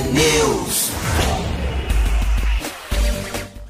News.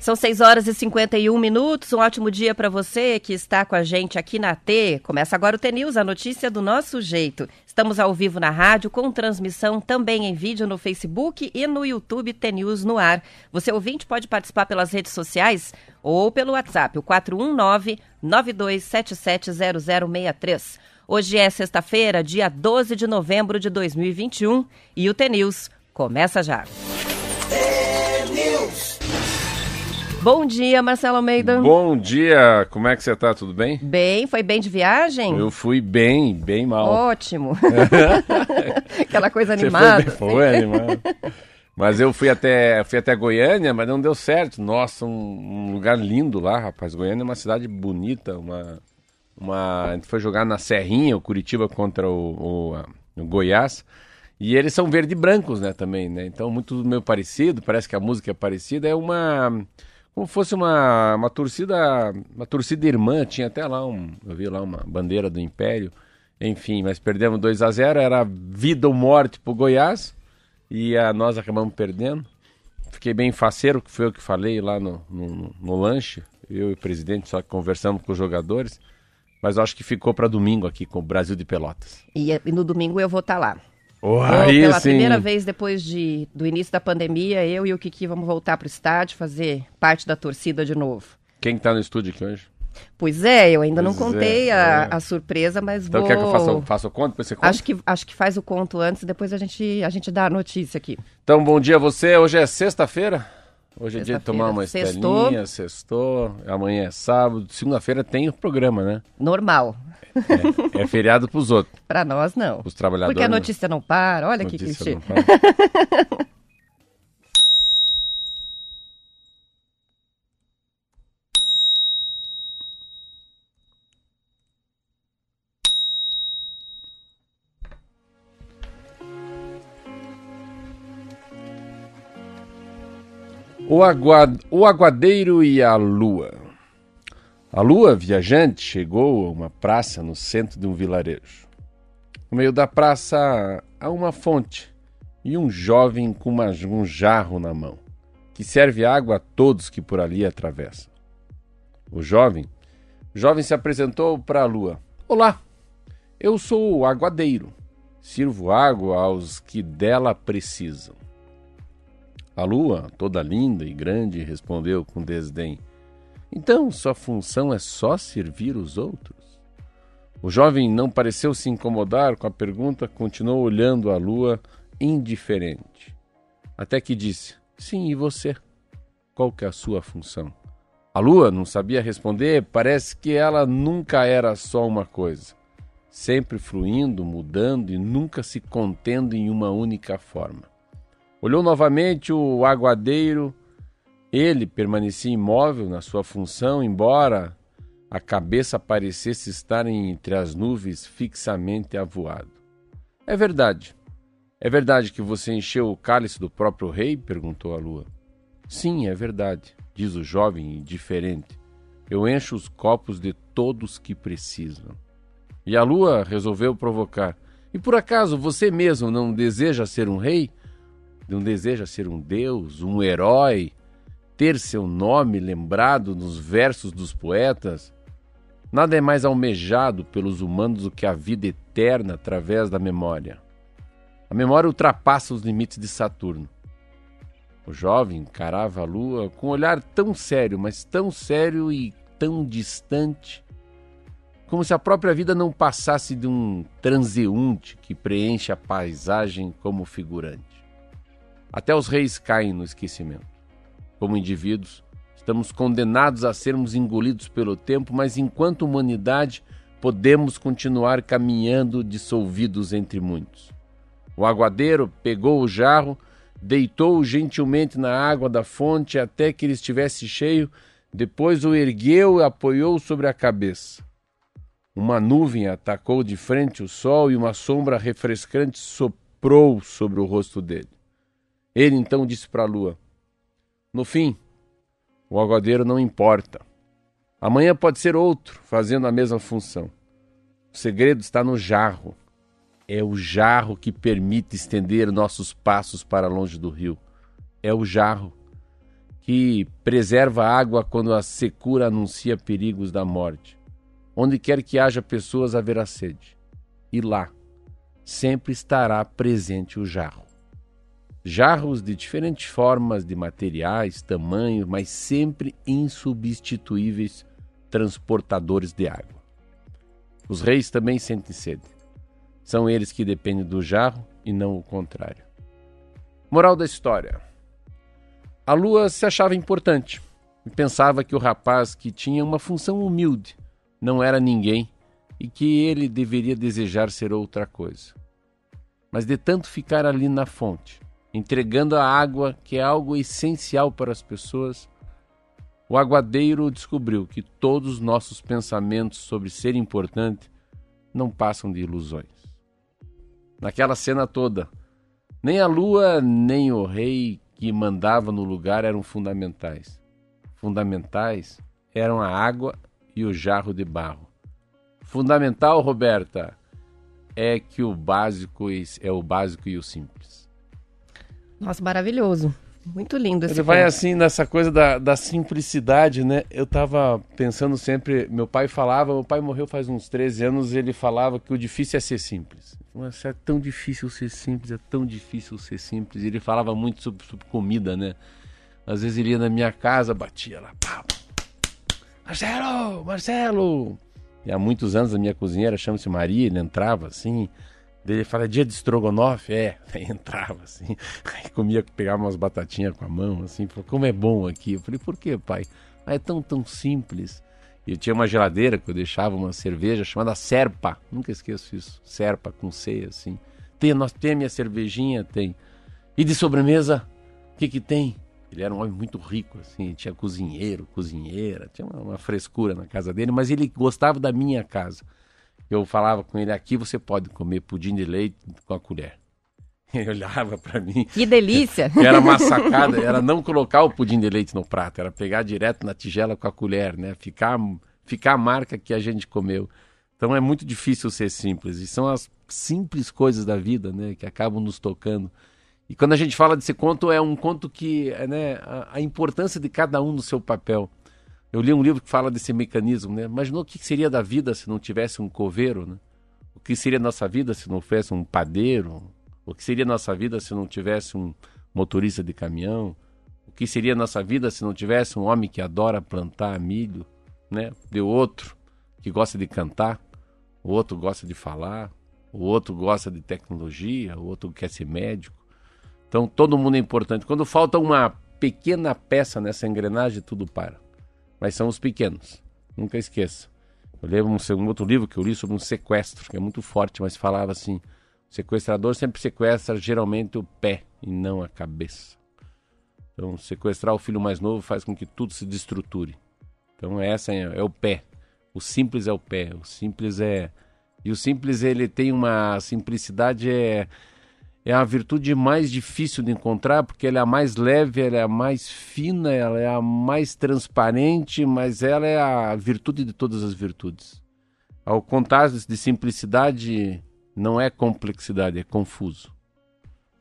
São 6 horas e 51 minutos. Um ótimo dia para você que está com a gente aqui na T. Começa agora o T News, a notícia do nosso jeito. Estamos ao vivo na rádio, com transmissão também em vídeo no Facebook e no YouTube T News no ar. Você ouvinte pode participar pelas redes sociais ou pelo WhatsApp, o 419 92770063. Hoje é sexta-feira, dia 12 de novembro de 2021 e o T News começa já. Bom dia, Marcelo Almeida. Bom dia, como é que você tá? Tudo bem? Bem, foi bem de viagem? Eu fui bem, bem mal. Ótimo. Aquela coisa animada. Você foi, bem, foi animado. Mas eu fui até, fui até Goiânia, mas não deu certo. Nossa, um, um, lugar lindo lá, rapaz. Goiânia é uma cidade bonita, uma, uma... A gente foi jogar na Serrinha, o Curitiba contra o, o, o Goiás. E eles são verde e brancos, né, também, né? Então, muito meio parecido, parece que a música é parecida. É uma como fosse uma, uma torcida, uma torcida irmã, tinha até lá um, eu vi lá uma bandeira do Império, enfim, mas perdemos 2 a 0 era vida ou morte pro Goiás, e a, nós acabamos perdendo. Fiquei bem faceiro, que foi o que falei lá no, no, no lanche, eu e o presidente só conversamos com os jogadores, mas acho que ficou para domingo aqui com o Brasil de Pelotas. E, e no domingo eu vou estar tá lá. Oh, aí, pela sim. primeira vez depois de, do início da pandemia, eu e o Kiki vamos voltar para o estádio, fazer parte da torcida de novo. Quem está no estúdio aqui hoje? Pois é, eu ainda pois não contei é, a, é. a, surpresa, mas então, vou... Então quer que eu faça, faça o conto, depois você conta? Acho que, acho que faz o conto antes, depois a gente, a gente dá a notícia aqui. Então, bom dia a você. Hoje é sexta-feira. Hoje é dia de tomar uma estelinha, sextou. Amanhã é sábado. Segunda-feira tem o programa, né? Normal. É, é feriado para os outros. para nós, não. Os trabalhadores. Porque a notícia não para. Olha que clichê. O, aguad... o aguadeiro e a lua. A lua viajante chegou a uma praça no centro de um vilarejo. No meio da praça há uma fonte e um jovem com uma, um jarro na mão, que serve água a todos que por ali atravessam. O jovem, o jovem se apresentou para a lua. Olá, eu sou o aguadeiro. Sirvo água aos que dela precisam. A lua, toda linda e grande, respondeu com desdém. Então, sua função é só servir os outros? O jovem não pareceu se incomodar com a pergunta, continuou olhando a lua indiferente. Até que disse: Sim, e você? Qual que é a sua função? A lua não sabia responder, parece que ela nunca era só uma coisa, sempre fluindo, mudando e nunca se contendo em uma única forma. Olhou novamente o aguadeiro ele permanecia imóvel na sua função, embora a cabeça parecesse estar entre as nuvens fixamente avoado. É verdade. É verdade que você encheu o cálice do próprio rei? perguntou a lua. Sim, é verdade, diz o jovem indiferente. Eu encho os copos de todos que precisam. E a lua resolveu provocar. E por acaso você mesmo não deseja ser um rei? Não deseja ser um deus, um herói, ter seu nome lembrado nos versos dos poetas, nada é mais almejado pelos humanos do que a vida eterna através da memória. A memória ultrapassa os limites de Saturno. O jovem encarava a lua com um olhar tão sério, mas tão sério e tão distante, como se a própria vida não passasse de um transeunte que preenche a paisagem como figurante. Até os reis caem no esquecimento como indivíduos, estamos condenados a sermos engolidos pelo tempo, mas enquanto humanidade podemos continuar caminhando dissolvidos entre muitos. O aguadeiro pegou o jarro, deitou-o gentilmente na água da fonte até que ele estivesse cheio, depois o ergueu e apoiou sobre a cabeça. Uma nuvem atacou de frente o sol e uma sombra refrescante soprou sobre o rosto dele. Ele então disse para a lua: no fim, o aguadeiro não importa. Amanhã pode ser outro fazendo a mesma função. O segredo está no jarro. É o jarro que permite estender nossos passos para longe do rio. É o jarro que preserva a água quando a secura anuncia perigos da morte. Onde quer que haja pessoas, haverá sede. E lá sempre estará presente o jarro. Jarros de diferentes formas, de materiais, tamanhos, mas sempre insubstituíveis transportadores de água. Os reis também sentem sede. São eles que dependem do jarro e não o contrário. Moral da história a lua se achava importante e pensava que o rapaz que tinha uma função humilde não era ninguém e que ele deveria desejar ser outra coisa. Mas de tanto ficar ali na fonte, entregando a água, que é algo essencial para as pessoas, o aguadeiro descobriu que todos os nossos pensamentos sobre ser importante não passam de ilusões. Naquela cena toda, nem a lua nem o rei que mandava no lugar eram fundamentais. Fundamentais eram a água e o jarro de barro. Fundamental, Roberta, é que o básico é o básico e o simples. Nossa, maravilhoso. Muito lindo esse Ele vai assim nessa coisa da, da simplicidade, né? Eu tava pensando sempre, meu pai falava, meu pai morreu faz uns 13 anos, ele falava que o difícil é ser simples. Mas é tão difícil ser simples, é tão difícil ser simples. Ele falava muito sobre, sobre comida, né? Às vezes ele ia na minha casa, batia lá, pá, Marcelo, Marcelo! E há muitos anos a minha cozinheira chama-se Maria, ele entrava assim, ele fala, dia de estrogonofe? É, aí entrava assim, aí comia, pegava umas batatinhas com a mão, assim, falou, como é bom aqui. Eu falei, por que, pai? Ah, é tão, tão simples. E eu tinha uma geladeira que eu deixava uma cerveja chamada Serpa, nunca esqueço isso, Serpa com C, assim. Tem, nós tem a minha cervejinha? Tem. E de sobremesa, o que que tem? Ele era um homem muito rico, assim, tinha cozinheiro, cozinheira, tinha uma, uma frescura na casa dele, mas ele gostava da minha casa. Eu falava com ele, aqui você pode comer pudim de leite com a colher. Ele olhava para mim. Que delícia! Era uma sacada, era não colocar o pudim de leite no prato, era pegar direto na tigela com a colher, né? Ficar, ficar a marca que a gente comeu. Então é muito difícil ser simples. E são as simples coisas da vida, né? Que acabam nos tocando. E quando a gente fala desse conto, é um conto que, né? A, a importância de cada um no seu papel. Eu li um livro que fala desse mecanismo, né? Imaginou o que seria da vida se não tivesse um coveiro, né? O que seria nossa vida se não fosse um padeiro? O que seria nossa vida se não tivesse um motorista de caminhão? O que seria nossa vida se não tivesse um homem que adora plantar milho, né? De outro que gosta de cantar, o outro gosta de falar, o outro gosta de tecnologia, o outro quer ser médico. Então todo mundo é importante. Quando falta uma pequena peça nessa engrenagem, tudo para mas são os pequenos. Nunca esqueça. Eu lembro um, um outro livro que eu li sobre um sequestro, que é muito forte, mas falava assim: o sequestrador sempre sequestra geralmente o pé e não a cabeça. Então, sequestrar o filho mais novo faz com que tudo se destruture. Então, essa é, é o pé. O simples é o pé. O simples é. E o simples ele tem uma simplicidade é é a virtude mais difícil de encontrar, porque ela é a mais leve, ela é a mais fina, ela é a mais transparente, mas ela é a virtude de todas as virtudes. Ao contar de simplicidade, não é complexidade, é confuso.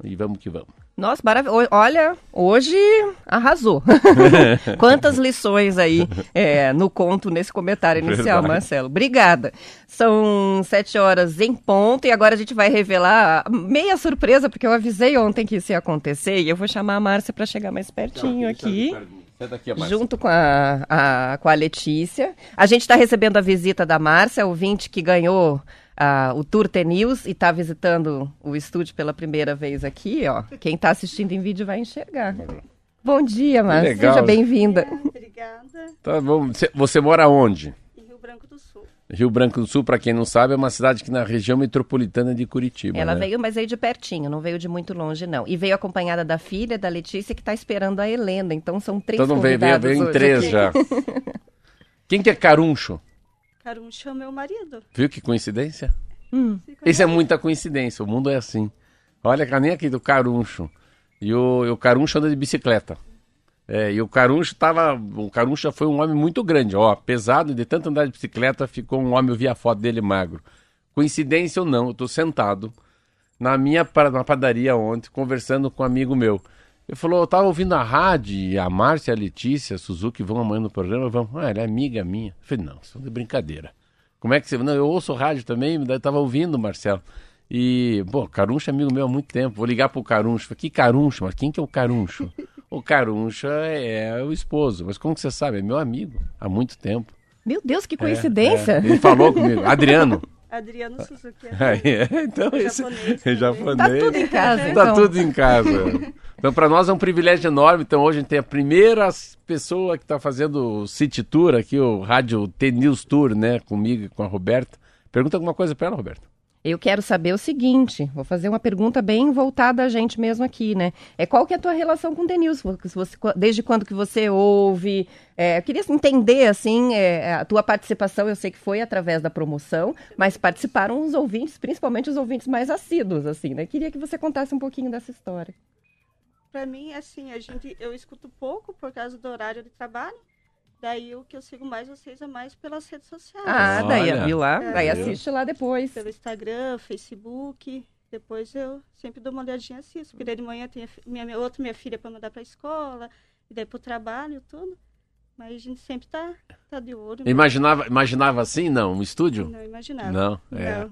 E vamos que vamos. Nossa, maravilhoso. Olha, hoje arrasou. Quantas lições aí é, no conto, nesse comentário inicial, Verdade. Marcelo. Obrigada. São sete horas em ponto e agora a gente vai revelar meia surpresa, porque eu avisei ontem que isso ia acontecer e eu vou chamar a Márcia para chegar mais pertinho aqui. Daqui, junto com a, a, com a Letícia. A gente está recebendo a visita da Márcia, ouvinte que ganhou uh, o Tour T News e está visitando o estúdio pela primeira vez aqui, ó. Quem está assistindo em vídeo vai enxergar. Bom dia, Márcia. Seja bem-vinda. Obrigada. Tá bom. Você, você mora onde? Em Rio Branco do Sul. Rio Branco do Sul, para quem não sabe, é uma cidade que na região metropolitana de Curitiba. Ela né? veio, mas veio de pertinho, não veio de muito longe, não. E veio acompanhada da filha, da Letícia, que está esperando a Helena. Então são três então, não veio, veio, veio em três aqui. já. quem que é Caruncho? Caruncho é meu marido. Viu que coincidência? Hum. Isso é muita coincidência, o mundo é assim. Olha, nem aqui do Caruncho. E o, e o Caruncho anda de bicicleta. É, e o Caruncho tava. O Caruncho foi um homem muito grande, ó. Pesado, de tanto andar de bicicleta, ficou um homem, eu vi a foto dele magro. Coincidência ou não, eu tô sentado na minha na padaria ontem, conversando com um amigo meu. Ele falou, eu tava ouvindo a rádio e a Márcia a Letícia, a Suzuki vão amanhã no programa, vão. Ah, ela é amiga minha. Eu falei, não, isso é de brincadeira. Como é que você. Não, eu ouço rádio também, eu tava ouvindo, Marcelo. E, pô, Caruncho é amigo meu há muito tempo. Vou ligar pro Caruncho. Falei, que Caruncho? Mas quem que é o Caruncho? o Caruncho é, o esposo. Mas como que você sabe? É meu amigo há muito tempo. Meu Deus, que É, coincidência. é. Ele falou comigo. Adriano. Adriano Suzuki. Aí, é, então, É esse, japonês é também. japonês. Tá tudo em casa, Tá então. tudo em casa. Então, para nós é um privilégio enorme. Então, hoje a gente tem a primeira pessoa que está fazendo o City Tour aqui, o Rádio T-News Tour, né? Comigo e com a Roberta. Pergunta alguma coisa para ela, Roberta. Eu quero saber o seguinte, vou fazer uma pergunta bem voltada a gente mesmo aqui, né? É qual que é a tua relação com o Denilson? Desde quando que você ouve? É, eu queria entender, assim, é, a tua participação, eu sei que foi através da promoção, mas participaram os ouvintes, principalmente os ouvintes mais assíduos, assim, né? Queria que você contasse um pouquinho dessa história. Pra mim, assim, a gente, eu escuto pouco por causa do horário de trabalho. Daí o que eu sigo mais vocês é mais pelas redes sociais. Ah, daí Olha. viu lá, É. daí assiste lá depois. Pelo Instagram, Facebook. Depois eu sempre dou uma olhadinha assim. Porque daí de manhã tem a minha, minha, outra minha filha para mandar pra escola. E daí pro trabalho tudo. Mas a gente sempre tá, tá de olho. Imaginava, imaginava assim? Não, um estúdio? Não imaginava. Não, é. Não,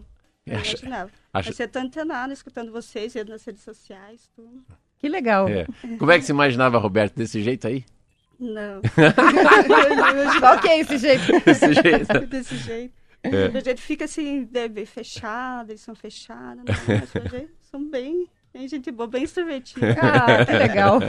não Acha- imaginava. acha- Mas você tá antenado, escutando vocês, vendo nas redes sociais, tudo. Que legal. É. Como é que você imaginava, Roberto, desse jeito aí? Não. Qual que é esse jeito? Desse jeito? Desse jeito. É. Do jeito fica assim, de- bem fechado, eles são fechados, né? mas são bem, bem gente boa, bem extrovertida. Ah, que legal.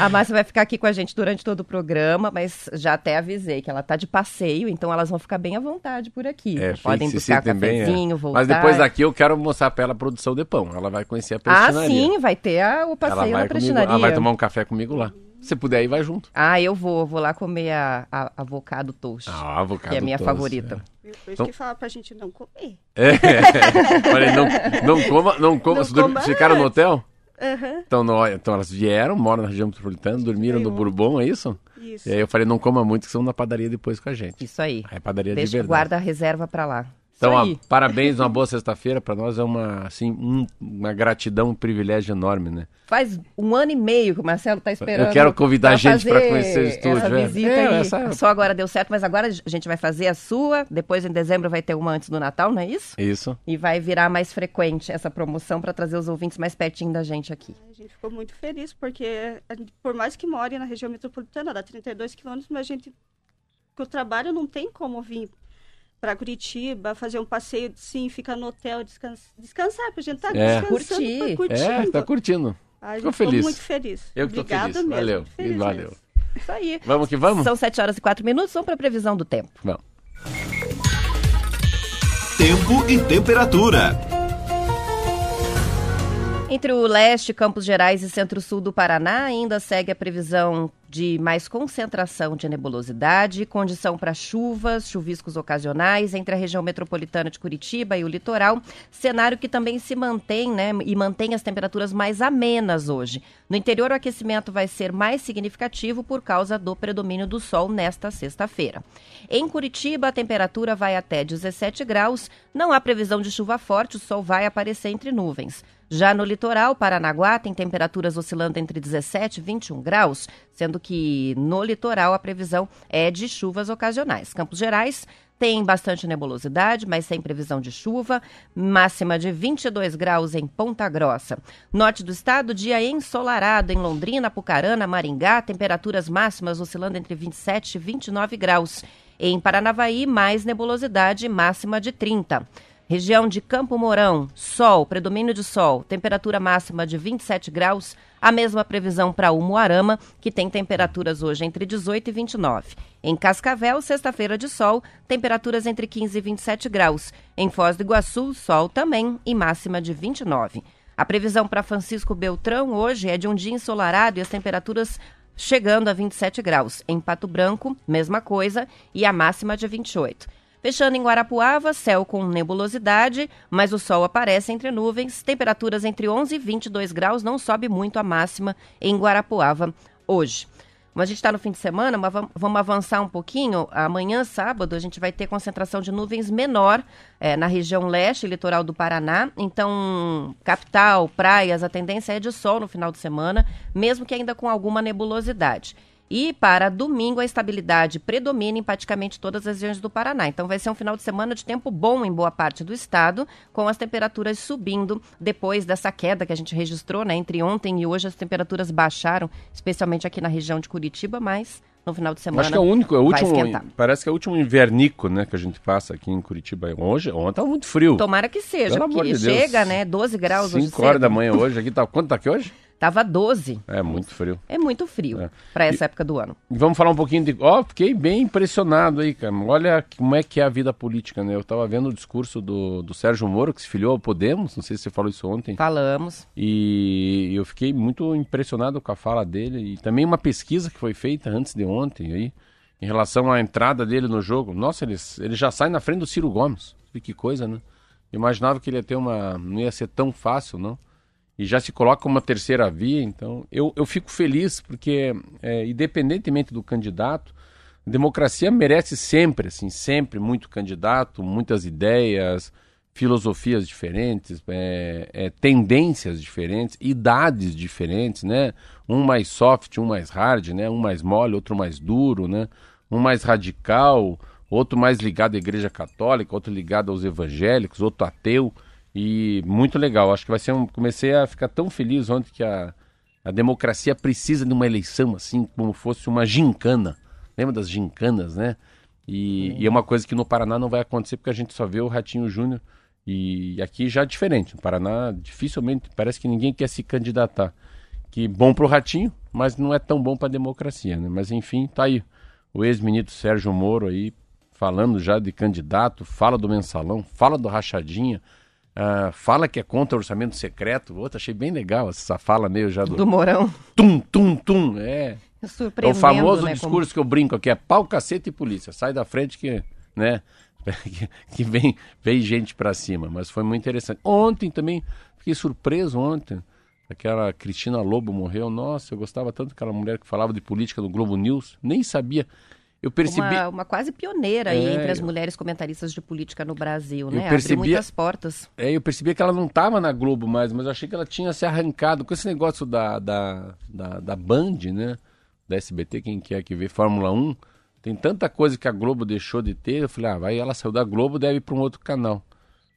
A Márcia vai ficar aqui com a gente durante todo o programa, mas já até avisei que ela tá de passeio, então elas vão ficar bem à vontade por aqui. É, Podem se buscar é. cafezinho, voltar. Mas depois daqui eu quero mostrar para ela a produção de pão. Ela vai conhecer a Ah, prestinaria. sim, vai ter a- o Ela passeio vai na comigo, prestinaria. ela vai tomar um café comigo lá. Se puder ir, vai junto. Ah, eu vou, vou lá comer a, a avocado toast, Ah, avocado que é a minha toast, favorita. Por isso Então- que fala pra gente não comer. É. Falei, não, não coma, não coma. Não coma Ficaram no hotel? Aham, Então, no- então elas vieram, moram na região metropolitana, dormiram no. Bourbon, é isso? isso. E aí eu falei, não coma muito, que são na padaria depois com a gente. Isso aí. Aí é padaria Deixa de verdade. guarda a reserva pra lá. Então, ó, parabéns, uma boa sexta-feira. Pra nós é uma, assim, um- uma gratidão, um privilégio enorme, né? Faz um ano e meio que o Marcelo tá esperando. Eu quero convidar a gente fazer conhecer o estúdio, Essa é. visita É, aí. essa- Só agora deu certo, mas agora a gente vai fazer a sua. Depois, em dezembro, vai ter uma antes do Natal, não é isso? Isso. E vai virar mais frequente essa promoção para trazer os ouvintes mais pertinho da gente aqui. A gente ficou muito feliz, porque gente, por mais que more na região metropolitana, dá 32 quilômetros, mas a gente, com o trabalho, não tem como vir para Curitiba, fazer um passeio, sim, ficar no hotel, descansar, descansar pra gente estar É. descansando, Curtir. curtindo. É, tá curtindo. A Ficou ficou feliz. muito feliz. Eu que tô Obrigada feliz. mesmo. Valeu. feliz Valeu. mesmo. Isso aí. Vamos que vamos? São 7 horas e 4 minutos, vamos para a previsão do tempo. Vamos. Tempo e temperatura. Entre o leste, Campos Gerais e centro-sul do Paraná, ainda segue a previsão de mais concentração de nebulosidade, condição para chuvas, chuviscos ocasionais entre a região metropolitana de Curitiba e o litoral, cenário que também se mantém, né, e mantém as temperaturas mais amenas hoje. No interior, o aquecimento vai ser mais significativo por causa do predomínio do sol nesta sexta-feira. Em Curitiba, a temperatura vai até 17 graus, não há previsão de chuva forte, o sol vai aparecer entre nuvens. Já no litoral, Paranaguá tem temperaturas oscilando entre 17 e 21 graus, sendo que no litoral a previsão é de chuvas ocasionais. Campos Gerais tem bastante nebulosidade, mas sem previsão de chuva, máxima de 22 graus em Ponta Grossa. Norte do estado, dia ensolarado em Londrina, Pucarana, Maringá, temperaturas máximas oscilando entre 27 e 29 graus. Em Paranavaí, mais nebulosidade, máxima de 30. Região de Campo Mourão, sol, predomínio de sol, temperatura máxima de 27 graus, a mesma previsão para Umuarama, que tem temperaturas hoje entre 18 e 29. Em Cascavel, sexta-feira de sol, temperaturas entre 15 e 27 graus. Em Foz do Iguaçu, sol também e máxima de 29. A previsão para Francisco Beltrão hoje é de um dia ensolarado e as temperaturas chegando a 27 graus. Em Pato Branco, mesma coisa, e a máxima de 28. Fechando em Guarapuava, céu com nebulosidade, mas o sol aparece entre nuvens. Temperaturas entre 11 e 22 graus, não sobe muito a máxima em Guarapuava hoje. Como a gente está no fim de semana, mas vamos avançar um pouquinho. Amanhã, sábado, a gente vai ter concentração de nuvens menor é, na região leste, litoral do Paraná. Então, capital, praias, a tendência é de sol no final de semana, mesmo que ainda com alguma nebulosidade. E para domingo a estabilidade predomina em praticamente todas as regiões do Paraná. Então vai ser um final de semana de tempo bom em boa parte do estado, com as temperaturas subindo depois dessa queda que a gente registrou, né? Entre ontem e hoje as temperaturas baixaram, especialmente aqui na região de Curitiba, mas no final de semana. Acho que é o único, é o último, parece que é o último invernico, né, que a gente passa aqui em Curitiba. Hoje, ontem tá muito frio. Tomara que seja, Pelo porque de chega, né, 12 graus 5 horas da manhã hoje, aqui tá, quanto tá aqui hoje? Tava 12. É muito frio. É muito frio é. para essa e, época do ano. Vamos falar um pouquinho de. Ó, oh, fiquei bem impressionado aí, cara. Olha como é que é a vida política, né? Eu tava vendo o discurso do, do Sérgio Moro, que se filiou ao Podemos. Não sei se você falou isso ontem. Falamos. E eu fiquei muito impressionado com a fala dele. E também uma pesquisa que foi feita antes de ontem aí, em relação à entrada dele no jogo. Nossa, ele, ele já sai na frente do Ciro Gomes. Que coisa, né? Imaginava que ele ia ter uma. não ia ser tão fácil, não e já se coloca uma terceira via. Então, eu, eu fico feliz porque, é, independentemente do candidato, a democracia merece sempre, assim, sempre muito candidato, muitas ideias, filosofias diferentes, é, é, tendências diferentes, idades diferentes, né? Um mais soft, um mais hard, né? Um mais mole, outro mais duro, né? Um mais radical, outro mais ligado à Igreja Católica, outro ligado aos evangélicos, outro ateu. E muito legal. Acho que vai ser um. Comecei a ficar tão feliz ontem que a, a democracia precisa de uma eleição assim, como fosse uma gincana. Lembra das gincanas, né? E, e, é uma coisa que no Paraná não vai acontecer porque a gente só vê o Ratinho Júnior. E aqui já é diferente. No Paraná, dificilmente, parece que ninguém quer se candidatar. Que bom pro Ratinho, mas não é tão bom para a democracia, né? Mas enfim, tá aí. O ex-ministro Sérgio Moro aí falando já de candidato, fala do mensalão, fala do rachadinha Uh, fala que é contra o orçamento secreto. Outra, achei bem legal essa fala meio já do. Do Morão. Tum, tum, tum. É. É o famoso né, discurso como... que eu brinco aqui: é pau, cacete e polícia. Sai da frente que, né? que vem, vem gente para cima. Mas foi muito interessante. Ontem também, fiquei surpreso ontem. Aquela Cristina Lobo morreu. Nossa, eu gostava tanto daquela mulher que falava de política no Globo News. Nem sabia. Eu percebi... Uma, uma quase pioneira é, entre as mulheres comentaristas de política no Brasil, né? Percebia... Abriu muitas portas. É, eu percebi que ela não estava na Globo mais, mas eu achei que ela tinha se arrancado com esse negócio da, da, da, da Band, né? Da SBT, quem quer que vê Fórmula 1. Tem tanta coisa que a Globo deixou de ter. Eu falei, ah, vai, ela saiu da Globo, deve ir para um outro canal.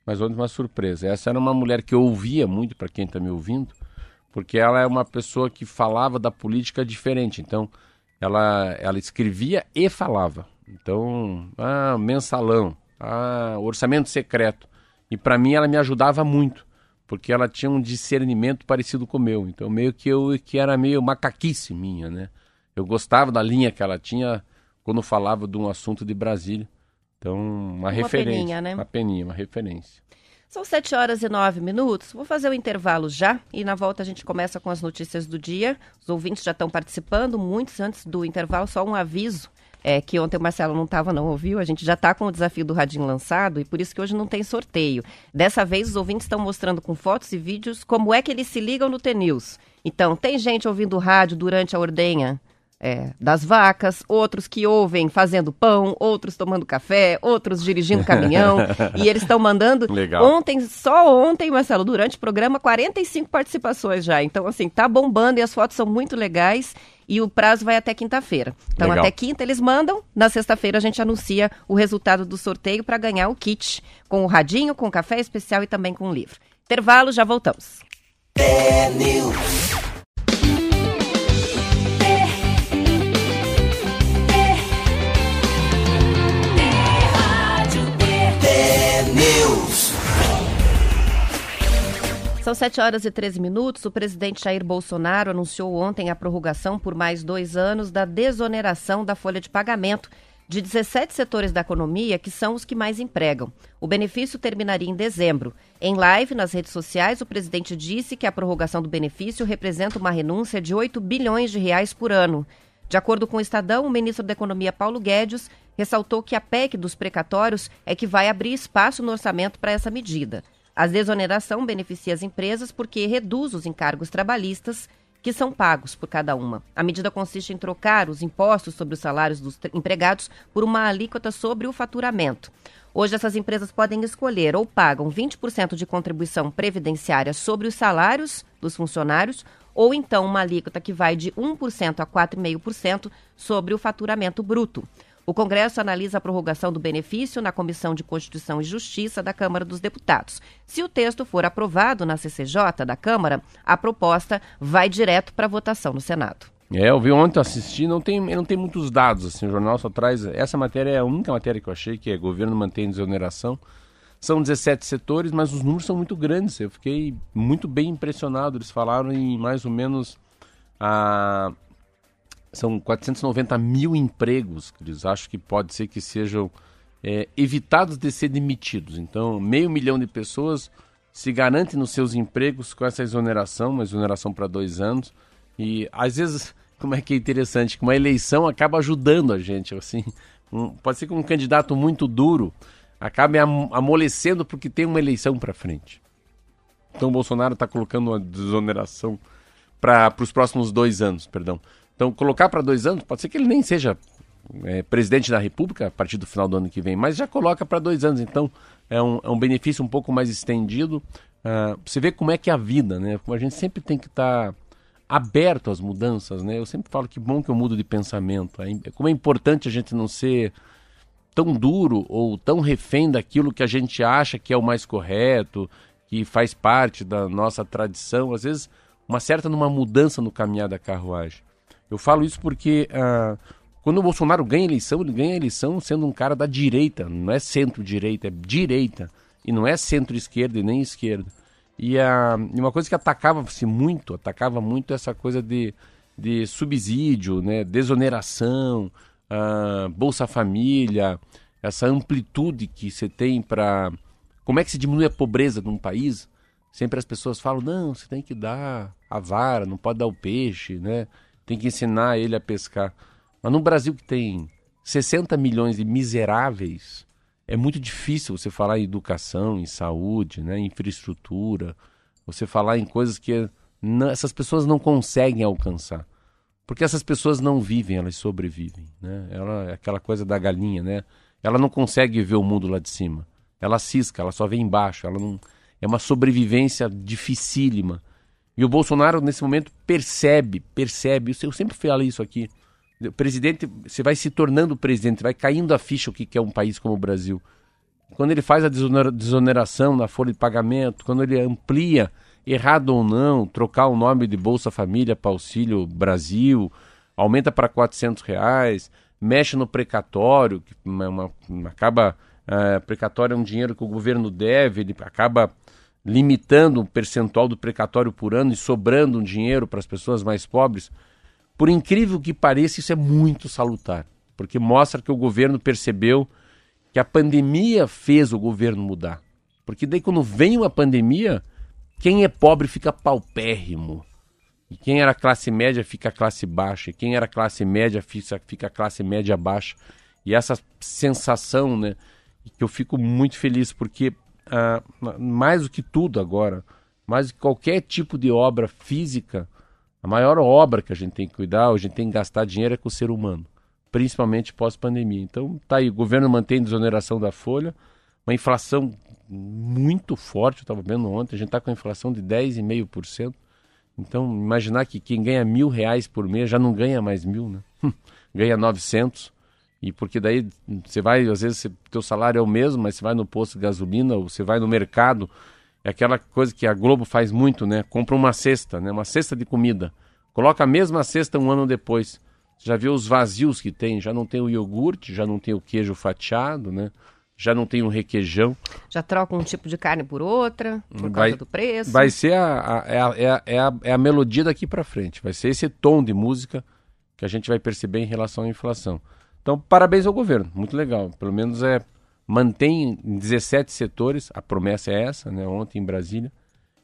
Mas ontem uma surpresa. Essa era uma mulher que eu ouvia muito, para quem está me ouvindo, porque ela é uma pessoa que falava da política diferente. Então, ela, ela escrevia e falava. Então, ah, mensalão, ah, orçamento secreto. E para mim ela me ajudava muito, porque ela tinha um discernimento parecido com o meu. Então, meio que eu que era meio macaquice minha, né? Eu gostava da linha que ela tinha quando falava de um assunto de Brasília. Então, uma, uma referência. Peninha, né? Uma peninha, uma referência. São 7 horas e 9 minutos. Vou fazer o intervalo já e na volta a gente começa com as notícias do dia. Os ouvintes já estão participando, muitos antes do intervalo. Só um aviso: é que ontem o Marcelo não estava, não ouviu. A gente já está com o desafio do Radinho lançado e por isso que hoje não tem sorteio. Dessa vez, os ouvintes estão mostrando com fotos e vídeos como é que eles se ligam no T-News. Então, tem gente ouvindo rádio durante a ordenha é, das vacas, outros que ouvem fazendo pão, outros tomando café, outros dirigindo caminhão. e eles estão mandando. Legal. Ontem, só ontem, Marcelo, durante o programa, 45 participações já. Então, assim, tá bombando e as fotos são muito legais. E o prazo vai até quinta-feira. Então, Legal. até quinta eles mandam. Na sexta-feira a gente anuncia o resultado do sorteio para ganhar o kit com o radinho, com café especial e também com o livro. Intervalo, já voltamos. São 7 horas e 13 minutos. O presidente Jair Bolsonaro anunciou ontem a prorrogação por mais dois anos da desoneração da folha de pagamento de 17 setores da economia que são os que mais empregam. O benefício terminaria em dezembro. Em live nas redes sociais, o presidente disse que a prorrogação do benefício representa uma renúncia de 8 bilhões de reais por ano. De acordo com o Estadão, o ministro da Economia Paulo Guedes ressaltou que a PEC dos precatórios é que vai abrir espaço no orçamento para essa medida. A desoneração beneficia as empresas porque reduz os encargos trabalhistas que são pagos por cada uma. A medida consiste em trocar os impostos sobre os salários dos empregados por uma alíquota sobre o faturamento. Hoje, essas empresas podem escolher ou pagam 20% de contribuição previdenciária sobre os salários dos funcionários, ou então uma alíquota que vai de 1% a 4,5% sobre o faturamento bruto. O Congresso analisa a prorrogação do benefício na Comissão de Constituição e Justiça da Câmara dos Deputados. Se o texto for aprovado na CCJ da Câmara, a proposta vai direto para votação no Senado. É, eu vi ontem, assisti, não tem, não tem muitos dados, assim, o jornal só traz, essa matéria é a única matéria que eu achei, que é governo mantém desoneração, são 17 setores, mas os números são muito grandes, eu fiquei muito bem impressionado, eles falaram em mais ou menos a, são 490 mil empregos eles acham que pode ser que sejam é, evitados de ser demitidos. Então, meio milhão de pessoas se garantem nos seus empregos com essa exoneração, uma exoneração para dois anos. E às vezes, como é que é interessante, que uma eleição acaba ajudando a gente, assim. Um, pode ser que um candidato muito duro acabe am amolecendo porque tem uma eleição para frente. Então o Bolsonaro está colocando uma desoneração para os próximos dois anos, perdão. Então, colocar para dois anos, pode ser que ele nem seja é, presidente da República a partir do final do ano que vem, mas já coloca para dois anos. Então, é um, é um benefício um pouco mais estendido. Uh, você vê como é que é a vida, né? Como a gente sempre tem que estar tá aberto às mudanças, né? Eu sempre falo que bom que eu mudo de pensamento. É, como é importante a gente não ser tão duro ou tão refém daquilo que a gente acha que é o mais correto, que faz parte da nossa tradição. Às vezes, uma certa numa mudança no caminhar da carruagem. Eu falo isso porque uh, quando o Bolsonaro ganha eleição, ele ganha eleição sendo um cara da direita, não é centro-direita, é direita. E não é centro-esquerda e nem esquerda. E, uh, uma coisa que atacava-se muito, atacava muito essa coisa de, de subsídio, né, desoneração, uh, Bolsa Família, essa amplitude que você tem para. Como é que se diminui a pobreza num país? Sempre as pessoas falam, não, você tem que dar a vara, não pode dar o peixe, né? Tem que ensinar ele a pescar. Mas no Brasil que tem 60 milhões de miseráveis, é muito difícil você falar em educação, em saúde, né, em infraestrutura, você falar em coisas que não, essas pessoas não conseguem alcançar. Porque essas pessoas não vivem, elas sobrevivem. Né? Ela, aquela coisa da galinha, né? Ela não consegue ver o mundo lá de cima. Ela cisca, ela só vê embaixo. Ela não, é uma sobrevivência dificílima. E o Bolsonaro, nesse momento, percebe, percebe, eu sempre falei isso aqui, o presidente, você vai se tornando presidente, vai caindo a ficha o que é um país como o Brasil. Quando ele faz a desoneração na folha de pagamento, quando ele amplia, errado ou não, trocar o nome de Bolsa Família para Auxílio Brasil, aumenta para 400 reais, mexe no precatório, que uma, uma, acaba, uh, precatório é um dinheiro que o governo deve, ele acaba limitando o percentual do precatório por ano e sobrando um dinheiro para as pessoas mais pobres, por incrível que pareça, isso é muito salutar, porque mostra que o governo percebeu que a pandemia fez o governo mudar. Porque daí quando vem uma pandemia, quem é pobre fica paupérrimo. E quem era classe média fica classe baixa. E quem era classe média fica, fica classe média baixa. E essa sensação, né, que eu fico muito feliz porque uh, mais do que tudo agora, mais do que qualquer tipo de obra física, a maior obra que a gente tem que cuidar, a gente tem que gastar dinheiro é com o ser humano, principalmente pós-pandemia. Então, tá aí, o governo mantém a desoneração da folha, uma inflação muito forte, eu estava vendo ontem, a gente está com a inflação de 10,5%. Então, imaginar que quem ganha mil reais por mês já não ganha mais mil, né? ganha 900. E porque daí você vai, às vezes, teu salário é o mesmo, mas você vai no posto de gasolina ou você vai no mercado, é aquela coisa que a Globo faz muito, né? Compra uma cesta, né? Uma cesta de comida. Coloca a mesma cesta um ano depois. Você já viu os vazios que tem? Já não tem o iogurte, já não tem o queijo fatiado, né? Já não tem o requeijão. Já troca um tipo de carne por outra, por vai, causa do preço. Vai ser a, é a, é a, é a, é a melodia daqui para frente. Vai ser esse tom de música que a gente vai perceber em relação à inflação. Então, parabéns ao governo, muito legal. Pelo menos é mantém em 17 setores, a promessa é essa, né, ontem em Brasília,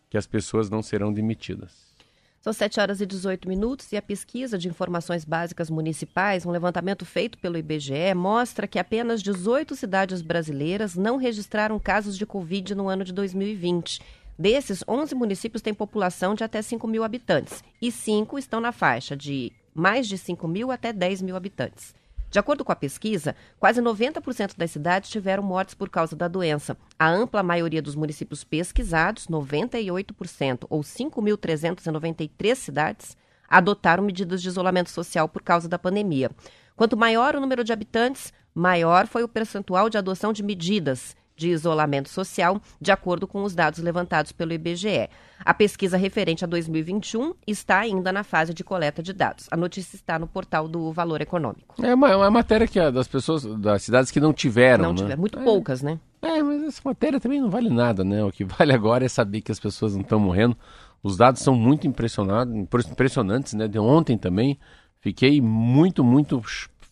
que as pessoas não serão demitidas. São 7 horas e 18 minutos e a pesquisa de informações básicas municipais, um levantamento feito pelo IBGE, mostra que apenas 18 cidades brasileiras não registraram casos de Covid no ano de 2020. Desses, 11 municípios têm população de até 5 mil habitantes e 5 estão na faixa de mais de 5 mil até 10 mil habitantes. De acordo com a pesquisa, quase 90% das cidades tiveram mortes por causa da doença. A ampla maioria dos municípios pesquisados, 98%, ou 5.393 cidades, adotaram medidas de isolamento social por causa da pandemia. Quanto maior o número de habitantes, maior foi o percentual de adoção de medidas de isolamento social, de acordo com os dados levantados pelo IBGE. A pesquisa referente a 2021 está ainda na fase de coleta de dados. A notícia está no portal do Valor Econômico. É uma, uma matéria que é das pessoas, das cidades que não tiveram, não né? tiver, muito é. poucas, né? É, mas essa matéria também não vale nada, né? O que vale agora é saber que as pessoas não estão morrendo. Os dados são muito impressionantes, né? De ontem também, fiquei muito, muito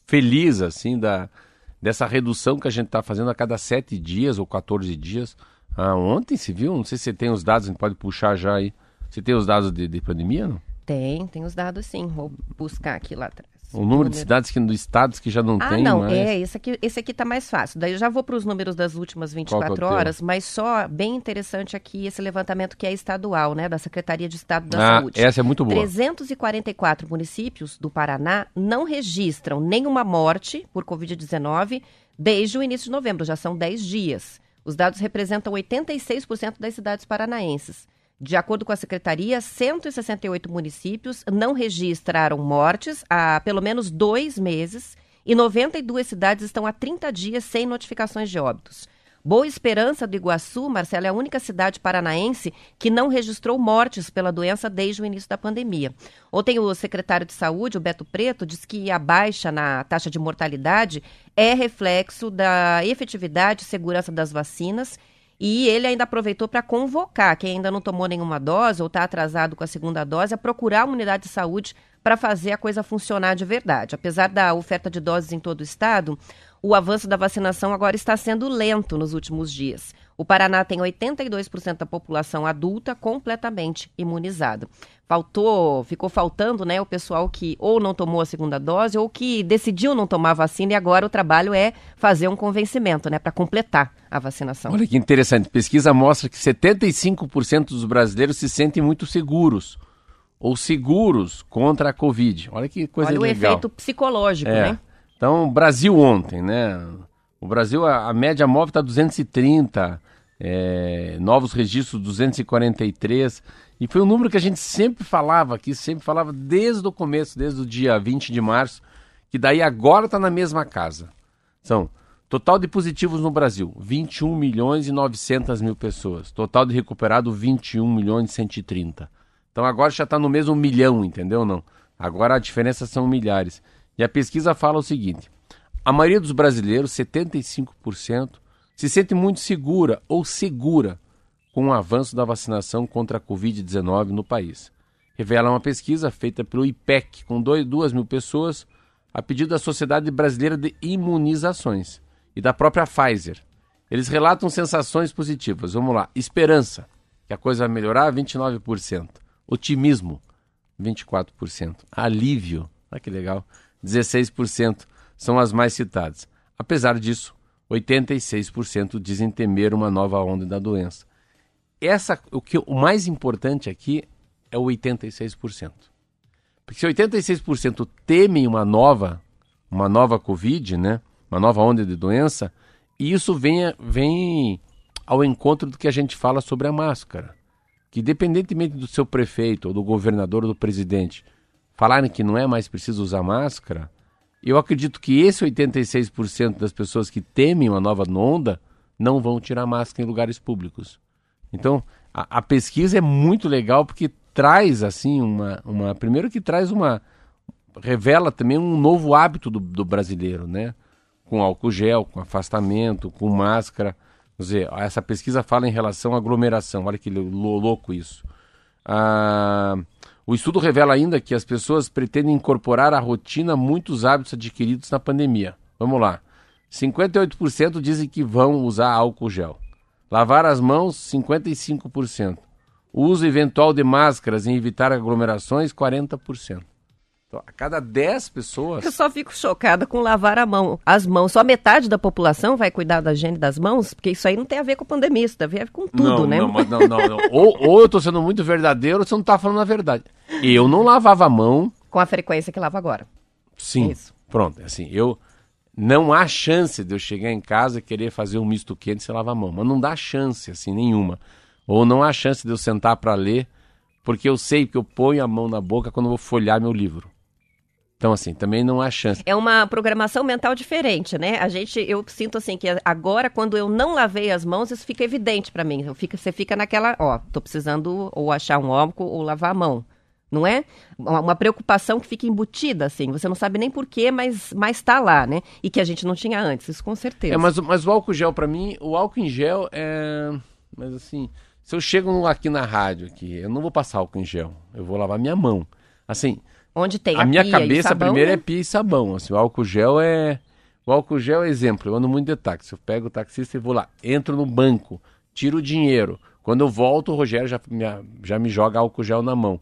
feliz, assim, da, dessa redução que a gente está fazendo a cada sete dias ou 14 dias. Ah, ontem se viu, não sei se você tem os dados, a gente pode puxar já aí. Você tem os dados de, de pandemia, não? Tem, tem os dados sim. Vou buscar aqui lá atrás. O número de cidades que, dos estados que já não ah, tem não, mais. é, esse aqui, esse aqui tá mais fácil. Daí eu já vou para os números das últimas 24 Qual que é horas, mas só bem interessante aqui esse levantamento que é estadual, né, da Secretaria de Estado da ah, Saúde. essa é muito boa. 344 municípios do Paraná não registram nenhuma morte por Covid-19 desde o início de novembro, já são 10 dias. Os dados representam 86% das cidades paranaenses. De acordo com a secretaria, 168 municípios não registraram mortes há pelo menos dois meses e 92 cidades estão há 30 dias sem notificações de óbitos. Boa Esperança do Iguaçu, Marcelo, é a única cidade paranaense que não registrou mortes pela doença desde o início da pandemia. Ontem, o secretário de Saúde, o Beto Preto, disse que a baixa na taxa de mortalidade é reflexo da efetividade e segurança das vacinas e ele ainda aproveitou para convocar quem ainda não tomou nenhuma dose ou está atrasado com a segunda dose a procurar uma unidade de saúde para fazer a coisa funcionar de verdade. Apesar da oferta de doses em todo o estado, o avanço da vacinação agora está sendo lento nos últimos dias. O Paraná tem 82% da população adulta completamente imunizada. Faltou, ficou faltando, né, o pessoal que ou não tomou a segunda dose ou que decidiu não tomar a vacina e agora o trabalho é fazer um convencimento, né, para completar a vacinação. Olha que interessante. Pesquisa mostra que 75% dos brasileiros se sentem muito seguros ou seguros contra a Covid. Olha que coisa Olha legal. o efeito psicológico, É. né? Então, Brasil ontem, né? O Brasil, a, a média móvel está 230, é, novos registros 243. E foi um número que a gente sempre falava aqui, sempre falava desde o começo, desde o dia 20 de março, que daí agora está na mesma casa. São total de positivos no Brasil, 21 milhões e 900 mil pessoas. Total de recuperado, 21 milhões e 130. Então agora já está no mesmo milhão, entendeu? Não. Agora a diferença são milhares. E a pesquisa fala o seguinte: a maioria dos brasileiros, 75%, se sente muito segura ou segura com o avanço da vacinação contra a Covid-19 no país. Revela uma pesquisa feita pelo IPEC, com 2 mil pessoas, a pedido da Sociedade Brasileira de Imunizações e da própria Pfizer. Eles relatam sensações positivas. Vamos lá. Esperança, que a coisa vai melhorar, 29%. Otimismo, 24%. Alívio, olha que legal, 16% são as mais citadas. Apesar disso, 86% dizem temer uma nova onda da doença. Essa, o, que, o mais importante aqui é o 86%. Porque se 86% temem uma nova, uma nova Covid, né? uma nova onda de doença, e isso vem, vem ao encontro do que a gente fala sobre a máscara. Que, independentemente do seu prefeito, ou do governador, ou do presidente, falarem que não é mais preciso usar máscara, eu acredito que esse 86% das pessoas que temem uma nova onda não vão tirar máscara em lugares públicos. Então, a, a, pesquisa é muito legal porque traz, assim, uma, uma. Primeiro que traz uma. revela também um novo hábito do, do brasileiro, né? Com álcool gel, com afastamento, com máscara. Quer dizer, essa pesquisa fala em relação à aglomeração. Olha que louco isso. Ah, o estudo revela ainda que as pessoas pretendem incorporar à rotina muitos hábitos adquiridos na pandemia. Vamos lá. 58% dizem que vão usar álcool gel. Lavar as mãos, 55%. O uso eventual de máscaras e evitar aglomerações, 40%. Então, a cada 10 pessoas. Eu só fico chocada com lavar a mão. As mãos. Só metade da população vai cuidar da higiene das mãos? Porque isso aí não tem a ver com a pandemia, isso tem a ver com tudo, não, né? Não, mas não, não, não. ou, ou eu tô sendo muito verdadeiro ou você não tá falando a verdade. Eu não lavava a mão. Com a frequência que lava agora. Sim. Isso. Pronto, assim, eu. Não há chance de eu chegar em casa e querer fazer um misto quente sem lavar a mão. Mas não dá chance, assim, nenhuma. Ou não há chance de eu sentar para ler, porque eu sei que eu ponho a mão na boca quando eu vou folhar meu livro. Então, assim, também não há chance. É uma programação mental diferente, né? A gente, eu sinto assim que agora, quando eu não lavei as mãos, isso fica evidente para mim. Fica, você fica naquela, ó, tô precisando ou achar um álcool ou lavar a mão. Não é? Uma preocupação que fica embutida, assim. Você não sabe nem porquê, mas, mas tá lá, né? E que a gente não tinha antes, isso com certeza. É, mas, mas o álcool gel, para mim, o álcool em gel é. Mas assim, se eu chego aqui na rádio, aqui, eu não vou passar álcool em gel. Eu vou lavar minha mão. Assim, Onde tem a, a minha cabeça sabão, primeiro né? é pia e sabão. Assim, o álcool gel é. O álcool gel é exemplo. Eu ando muito de táxi. Eu pego o taxista e vou lá, entro no banco, tiro o dinheiro. Quando eu volto, o Rogério já me, já me joga álcool gel na mão.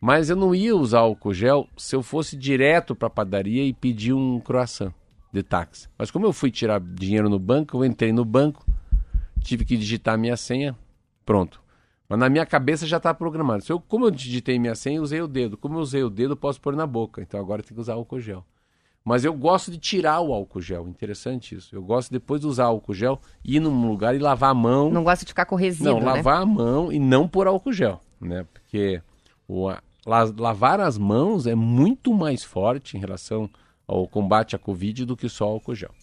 Mas eu não ia usar álcool gel se eu fosse direto para a padaria e pedir um croissant de táxi. Mas como eu fui tirar dinheiro no banco, eu entrei no banco, tive que digitar minha senha, pronto. Mas na minha cabeça já está programado. Se eu, como eu digitei minha senha, usei o dedo. Como eu usei o dedo, eu posso pôr na boca. Então agora tem que usar álcool gel. Mas eu gosto de tirar o álcool gel. Interessante isso. Eu gosto depois de usar álcool gel, ir num lugar e lavar a mão. Não gosta de ficar com resíduo, Não, né? lavar a mão e não pôr álcool gel, né? Porque o, la, lavar as mãos é muito mais forte em relação ao combate à Covid do que só álcool gel.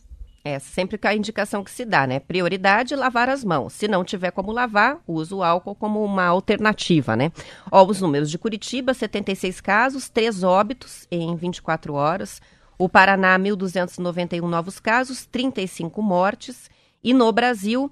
É sempre a indicação que se dá, né? Prioridade, lavar as mãos. Se não tiver como lavar, usa o álcool como uma alternativa, né? Ó, os números de Curitiba, 76 casos, 3 óbitos em 24 horas. O Paraná, 1.291 novos casos, 35 mortes. E no Brasil,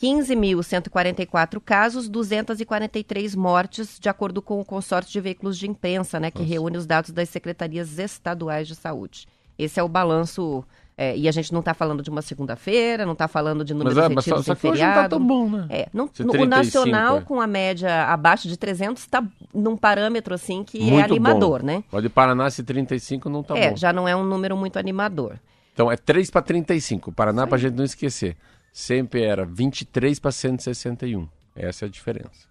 15.144 casos, 243 mortes, de acordo com o consórcio de veículos de imprensa, né? Que Nossa. reúne os dados das secretarias estaduais de saúde. Esse é o balanço é, e a gente não está falando de uma segunda-feira, não está falando de números mas, é, retidos mas só, em só feriado. Não tá tão bom, né? É, não, Se no, 35, o nacional, é. com a média abaixo de 300, está num parâmetro assim que muito é animador, bom. né? O de Paraná, se 35 não está é, bom. já não é um número muito animador. Então é 3 para 35. O Paraná, para a gente não esquecer, sempre era 23 para 161. Essa é a diferença.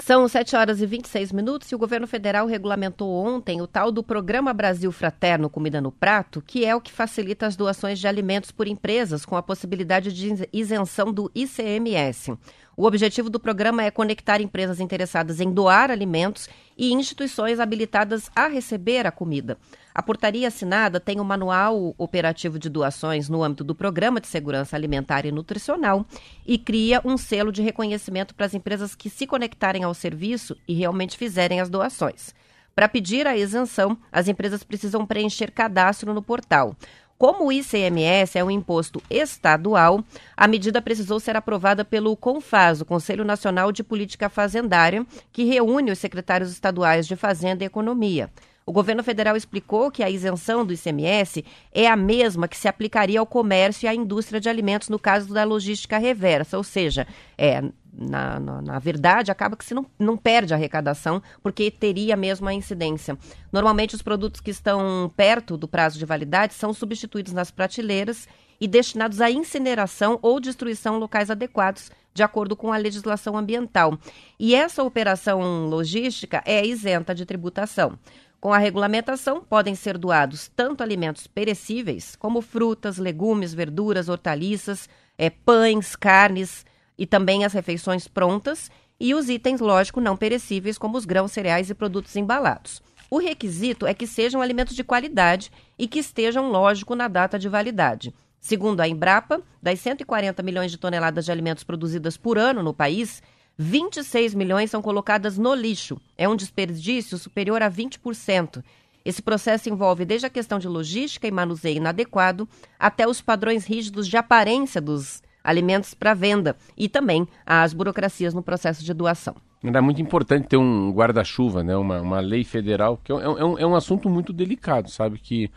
São 7 horas e 26 minutos e o governo federal regulamentou ontem o tal do Programa Brasil Fraterno Comida no Prato, que é o que facilita as doações de alimentos por empresas com a possibilidade de isenção do ICMS. O objetivo do programa é conectar empresas interessadas em doar alimentos e instituições habilitadas a receber a comida. A portaria assinada tem o manual operativo de doações no âmbito do Programa de Segurança Alimentar e Nutricional e cria um selo de reconhecimento para as empresas que se conectarem ao serviço e realmente fizerem as doações. Para pedir a isenção, as empresas precisam preencher cadastro no portal. Como o ICMS é um imposto estadual, a medida precisou ser aprovada pelo CONFAS, o Conselho Nacional de Política Fazendária, que reúne os secretários estaduais de Fazenda e Economia. O governo federal explicou que a isenção do ICMS é a mesma que se aplicaria ao comércio e à indústria de alimentos no caso da logística reversa, ou seja, é, na, na, na, verdade, acaba que se não, não perde a arrecadação, porque teria mesmo a incidência. Normalmente, os produtos que estão perto do prazo de validade são substituídos nas prateleiras e destinados à incineração ou destruição em locais adequados, de acordo com a legislação ambiental. E essa operação logística é isenta de tributação. Com a regulamentação, podem ser doados tanto alimentos perecíveis, como frutas, legumes, verduras, hortaliças, é, pães, carnes e também as refeições prontas, e os itens, lógico, não perecíveis, como os grãos, cereais e produtos embalados. O requisito é que sejam alimentos de qualidade e que estejam, lógico, na data de validade. Segundo a Embrapa, das 140 milhões de toneladas de alimentos produzidas por ano no país, 26 milhões são colocadas no lixo. É um desperdício superior a 20%. Esse processo envolve desde a questão de logística e manuseio inadequado até os padrões rígidos de aparência dos alimentos para venda e também as burocracias no processo de doação. É muito importante ter um guarda-chuva, né? uma, uma lei federal, que é, é, um, é um assunto muito delicado, sabe? Que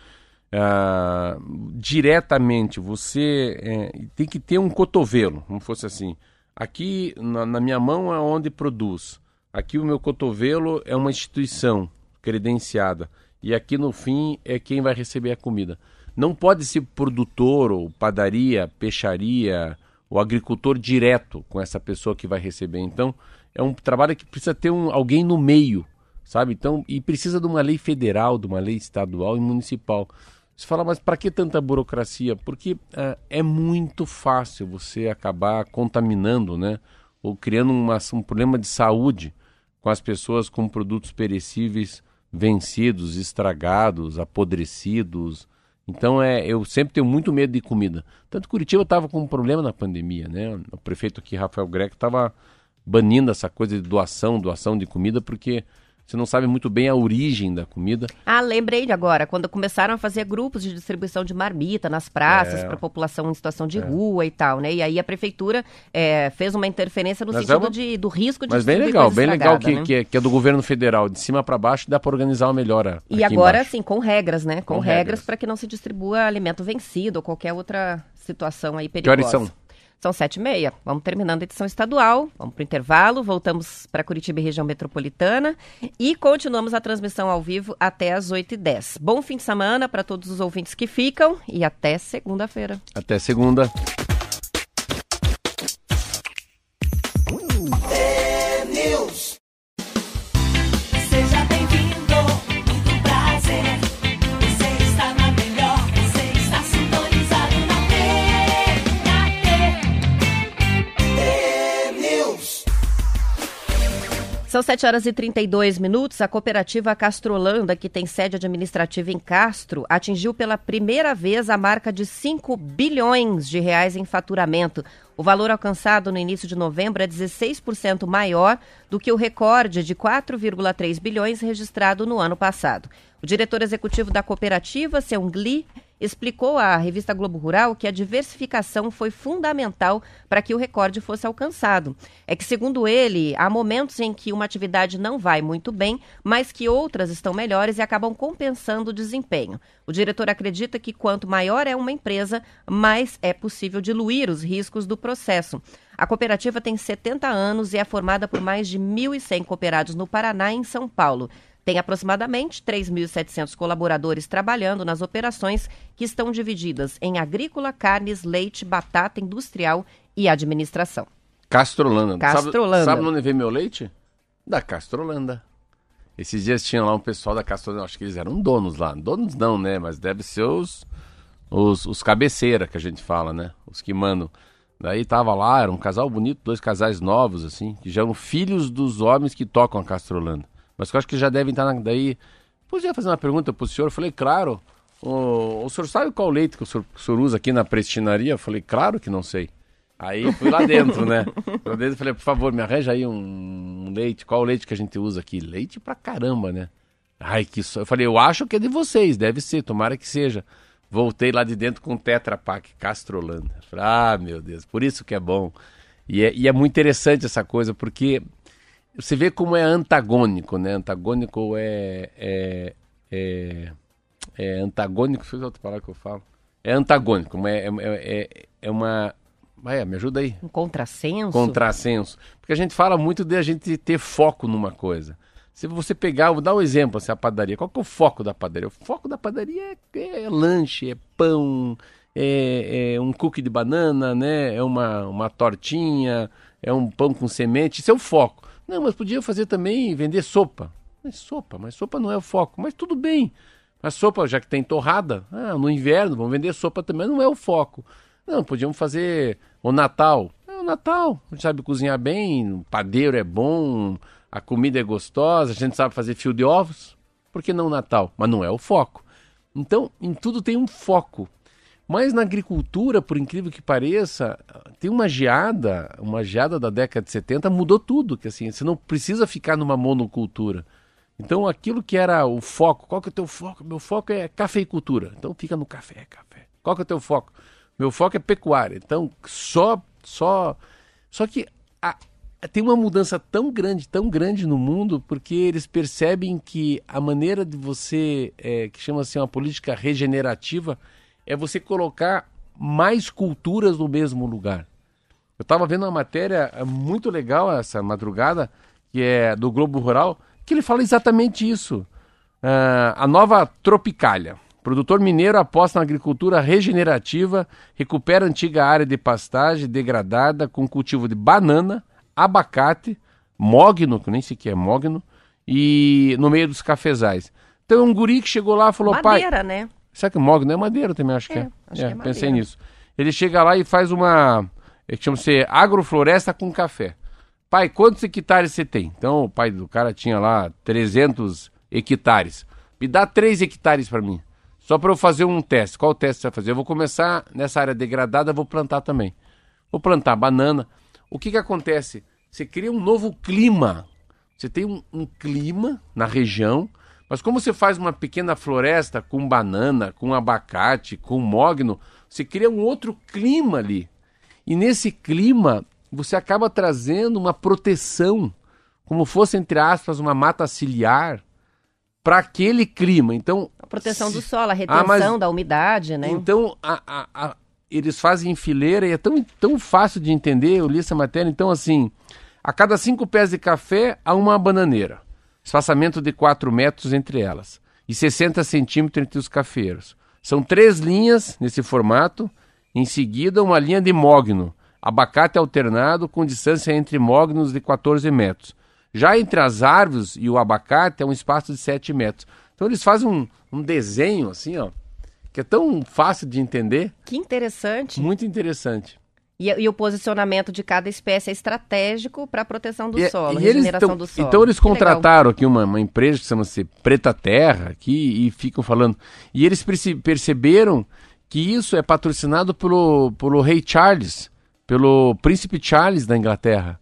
uh, diretamente você é, tem que ter um cotovelo, como fosse assim. Aqui na, na, minha mão é onde produz. Aqui o meu cotovelo é uma instituição credenciada. e aqui no fim é quem vai receber a comida. Não pode ser produtor ou padaria, peixaria, o agricultor direto com essa pessoa que vai receber. Então, é um trabalho que precisa ter um, alguém no meio, sabe? Então, e precisa de uma lei federal, de uma lei estadual e municipal. Você fala, mas para que tanta burocracia? Porque uh, é muito fácil você acabar contaminando, né? Ou criando uma, um problema de saúde com as pessoas com produtos perecíveis vencidos, estragados, apodrecidos, então é, eu sempre tenho muito medo de comida. Tanto Curitiba estava com um problema na pandemia, né? O prefeito aqui, Rafael Greco, estava banindo essa coisa de doação, doação de comida, porque você não sabe muito bem a origem da comida. Ah, lembrei de agora, quando começaram a fazer grupos de distribuição de marmita nas praças é, para a população em situação de é. rua e tal, né? E aí a prefeitura é, fez uma interferência no Mas sentido é uma... de, do risco de Mas bem legal, bem legal que, né? que, é, que, é do governo federal, de cima para baixo dá para organizar uma melhor. E agora embaixo. sim, com regras, né? Com, com regras para que não se distribua alimento vencido ou qualquer outra situação aí perigosa. Que horas são? São sete e meia. Vamos terminando a edição estadual. Vamos para o intervalo. Voltamos para Curitiba e região metropolitana. E continuamos a transmissão ao vivo até as oito e dez. Bom fim de semana para todos os ouvintes que ficam. E até segunda-feira. Até segunda. São 7 horas e 32 minutos. A cooperativa Castrolanda, que tem sede administrativa em Castro, atingiu pela primeira vez a marca de 5 bilhões de reais em faturamento. O valor alcançado no início de novembro é 16% maior do que o recorde de 4,3 bilhões registrado no ano passado. O diretor executivo da cooperativa, Seung Lee, explicou à revista Globo Rural que a diversificação foi fundamental para que o recorde fosse alcançado. É que, segundo ele, há momentos em que uma atividade não vai muito bem, mas que outras estão melhores e acabam compensando o desempenho. O diretor acredita que quanto maior é uma empresa, mais é possível diluir os riscos do processo. A cooperativa tem 70 anos e é formada por mais de 1.100 cooperados no Paraná e em São Paulo. Tem aproximadamente 3.700 colaboradores trabalhando nas operações que estão divididas em agrícola, carnes, leite, batata industrial e administração. Castrolanda. Castrolanda. Sabe, sabe onde vem meu leite? Da Castrolanda. Esses dias tinha lá um pessoal da Castrolanda, acho que eles eram donos lá. Donos não, né? Mas deve ser os, os, os cabeceira que a gente fala, né? Os que mandam. Daí tava lá, era um casal bonito, dois casais novos, assim, que já eram filhos dos homens que tocam a Castrolanda mas que eu acho que já devem estar na, daí. Podia fazer uma pergunta para o senhor? Eu falei, claro. O, o senhor sabe qual leite que o senhor, que o senhor usa aqui na prestinaria? Eu falei, claro que não sei. Aí fui lá dentro, né? Lá dentro falei, por favor, me arranja aí um, leite. Qual o leite que a gente usa aqui? Leite pra caramba, né? Ai, que só. Eu falei, eu acho que é de vocês, deve ser, tomara que seja. Voltei lá de dentro com Tetra Pak Castrolanda. Falei, ah, meu Deus, por isso que é bom. E é, e é muito interessante essa coisa, porque você vê como é antagônico, né? Antagônico é. É, é, é antagônico, foi outra palavra que eu falo. É antagônico, é, é, é, é uma. Vai, me ajuda aí. Um contrassenso? Contrassenso. Porque a gente fala muito de a gente ter foco numa coisa. Se você pegar, vou dar um exemplo, assim, a padaria. Qual que é o foco da padaria? O foco da padaria é, é lanche, é pão, é, é, um cookie de banana, né? É uma, uma tortinha, é um pão com semente. Isso é o foco. Não, mas podia fazer também vender sopa. Mas sopa, mas sopa não é o foco. Mas tudo bem. A sopa, já que tem torrada, ah, no inverno, vamos vender sopa também, não é o foco. Não, podíamos fazer o Natal. É o Natal, a gente sabe cozinhar bem, o padeiro é bom, a comida é gostosa, a gente sabe fazer fio de ovos. Por que não Natal? Mas não é o foco. Então, em tudo tem um foco. Mas na agricultura, por incrível que pareça, tem uma geada, uma geada da década de 70 mudou tudo, que assim, você não precisa ficar numa monocultura. Então aquilo que era o foco, qual que é o teu foco? Meu foco é cafeicultura. Então fica no café, café. Qual que é o teu foco? Meu foco é pecuária. Então só só só que a, tem uma mudança tão grande, tão grande no mundo, porque eles percebem que a maneira de você, é, que chama assim uma política regenerativa, é você colocar mais culturas no mesmo lugar. Eu estava vendo uma matéria é, muito legal essa madrugada, que é do Globo Rural, que ele fala exatamente isso. Ah, a nova Tropicália. Produtor mineiro aposta na agricultura regenerativa, recupera antiga área de pastagem degradada com cultivo de banana, abacate, mogno, que nem sei é mogno, e no meio dos cafezais. Então é um guri que chegou lá e falou, pai... Madeira, né? Será que mogno é madeira também? Acho que É, é. acho que é pensei madeira. nisso. Ele chega lá e faz uma... é Chama-se agrofloresta com café. Pai, quantos hectares você tem? Então o pai do cara tinha lá 300 hectares. Me dá 3 hectares para mim. Só para eu fazer um teste. Qual teste você vai fazer? Eu vou começar nessa área degradada, vou plantar também. Vou plantar banana. O que que acontece? Você cria um novo clima. Você tem um, um clima na região, mas como você faz uma pequena floresta com banana, com abacate, com mogno, você cria um outro clima ali. E nesse clima, você acaba trazendo uma proteção, como fosse, entre aspas, uma mata ciliar, para aquele clima. Então, A proteção se- do solo, a Ah, retenção mas- da umidade, né? então, a- a- a- eles fazem em fileira e é tão, tão fácil de entender. Eu li essa matéria. Então, assim, a cada cinco pés de café, há uma bananeira. Espaçamento de 4 metros entre elas. E 60 centímetros entre os cafeiros. São três linhas nesse formato. Em seguida, uma linha de mogno. Abacate alternado com distância entre mognos de 14 metros. Já entre as árvores e o abacate é um espaço de 7 metros. Então eles fazem um, um desenho assim, ó, que é tão fácil de entender, Que interessante. muito interessante. E, e o posicionamento de cada espécie é estratégico para a proteção do E- solo, e regeneração tão- do solo. Então eles Que legal. contrataram aqui uma, uma empresa que chama-se Preta Terra aqui e ficam falando. E eles perce- perceberam que isso é patrocinado pelo, pelo rei Charles, pelo príncipe Charles da Inglaterra.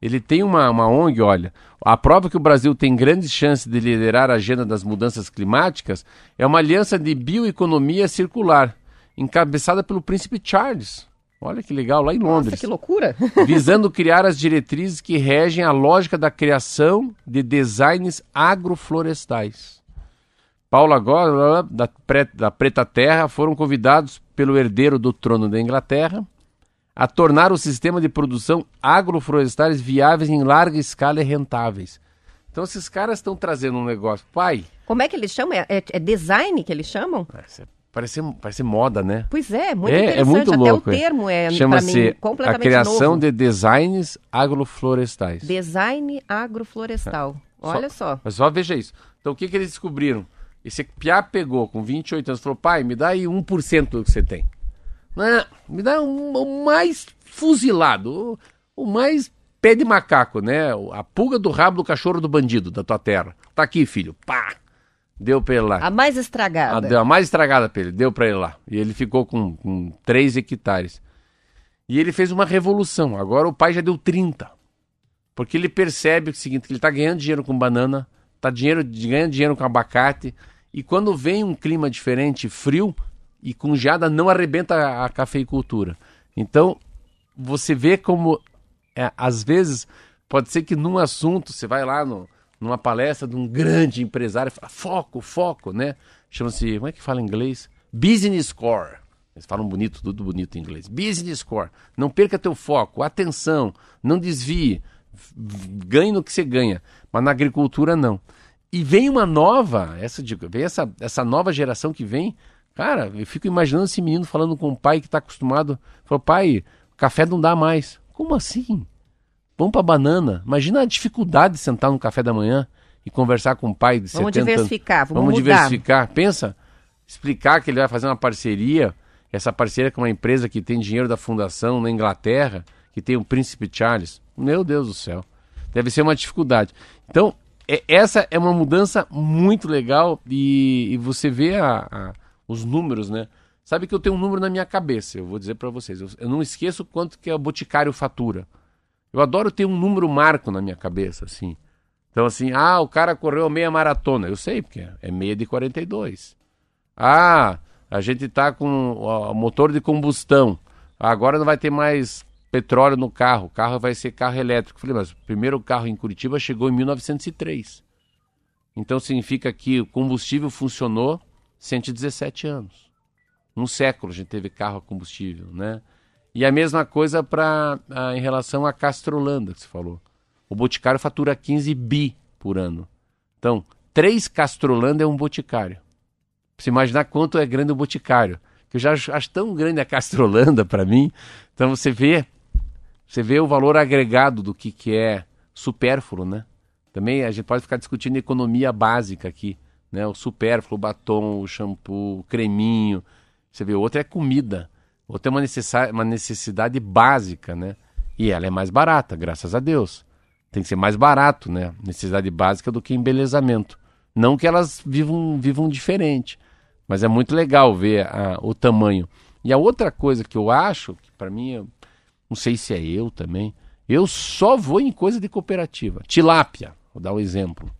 Ele tem uma, uma ONG, olha. A prova que o Brasil tem grandes chances de liderar a agenda das mudanças climáticas é uma aliança de bioeconomia circular, encabeçada pelo príncipe Charles. Olha que legal, lá em Londres Nossa, que loucura. visando criar as diretrizes que regem a lógica da criação de designs agroflorestais. Paulo agora, da, da Preta Terra, foram convidados pelo herdeiro do trono da Inglaterra a tornar o sistema de produção agroflorestais viáveis em larga escala e rentáveis. Então esses caras estão trazendo um negócio. Pai, Como é que eles chamam? É, é- é design que eles chamam? parece, parece, parece moda, né? Pois é, muito É, é interessante. muito Até louco, o é. termo é, Chama-se a criação novo. de designs agroflorestais. Design agroflorestal. Olha É. Só- só. Mas só veja isso. Então o que, que eles descobriram? Esse Piá pegou com 28 anos e falou: pai, me dá aí 1% do que você tem. Não, me dá um, o mais fuzilado, o, o mais pé de macaco, né? O- A pulga do rabo do cachorro do bandido da tua terra. Tá aqui, filho. Pá! Deu pra ele lá. A mais A, estragada. deu a mais estragada pra ele, deu pra ele lá. E ele ficou com, com 3 hectares. E ele fez uma revolução. Agora o pai já deu 30. Porque ele percebe o seguinte, que ele tá ganhando dinheiro com banana, tá dinheiro, ganhando dinheiro com abacate, e quando vem um clima diferente, frio, e com geada não arrebenta a, a cafeicultura. Então, você vê como, é, às vezes, pode ser que num assunto, você vai lá no, numa palestra de um grande empresário, fala, foco, foco, né? Chama-se, como é que fala em inglês? Business score. Eles falam bonito, tudo bonito em inglês. Business score. Não perca teu foco, atenção, não desvie, ganhe no que você ganha. Mas na agricultura, não. E vem uma nova, essa, vem essa, essa nova geração que vem. Cara, eu fico imaginando esse menino falando com o pai que está acostumado. Falou, pai, café não dá mais. Como assim? Vamos para banana. Imagina a dificuldade de sentar no café da manhã e conversar com o pai de Vamos 70 anos. diversificar, vamos, Vamos mudar. diversificar. Pensa, explicar que ele vai fazer uma parceria, essa parceria com uma empresa que tem dinheiro da fundação na Inglaterra, que tem o Príncipe Charles. Meu Deus do céu. Deve ser uma dificuldade. Então, é- essa é uma mudança muito legal e, e você vê a- a- os números, né? Sabe que eu tenho um número na minha cabeça, eu vou dizer para vocês. Eu, eu não esqueço quanto que o Boticário fatura. Eu adoro ter um número marco na minha cabeça, assim. Então, assim, ah, o cara correu meia maratona. Eu sei, porque é meia de 42. Ah, a gente tá com motor de combustão. Agora não vai ter mais petróleo no carro. O carro vai ser carro elétrico. Falei, mas o primeiro carro em Curitiba chegou em 1903. Então significa que o combustível funcionou 117 anos. Um século a gente teve carro a combustível, né? E a mesma coisa para em relação à Castrolanda que você falou. O Boticário fatura 15 bi por ano. Então, três Castrolanda é um boticário. Pra você imaginar quanto é grande o boticário. Que eu já acho, tão grande a Castrolanda para mim. Então você vê, você vê o valor agregado do que, que é supérfluo, né? Também a gente pode ficar discutindo economia básica aqui, né? O supérfluo, o batom, o shampoo, o creminho. Você vê, outra é comida. Outra é uma necessidade, uma necessidade básica, né? E ela é mais barata, graças a Deus. Tem que ser mais barato, né? Necessidade básica do que embelezamento. Não que elas vivam, vivam diferente, mas é muito legal ver a, o tamanho. E a outra coisa que eu acho, que para mim, eu, não sei se é eu também, eu só vou em coisa de cooperativa. Tilápia, vou dar um exemplo.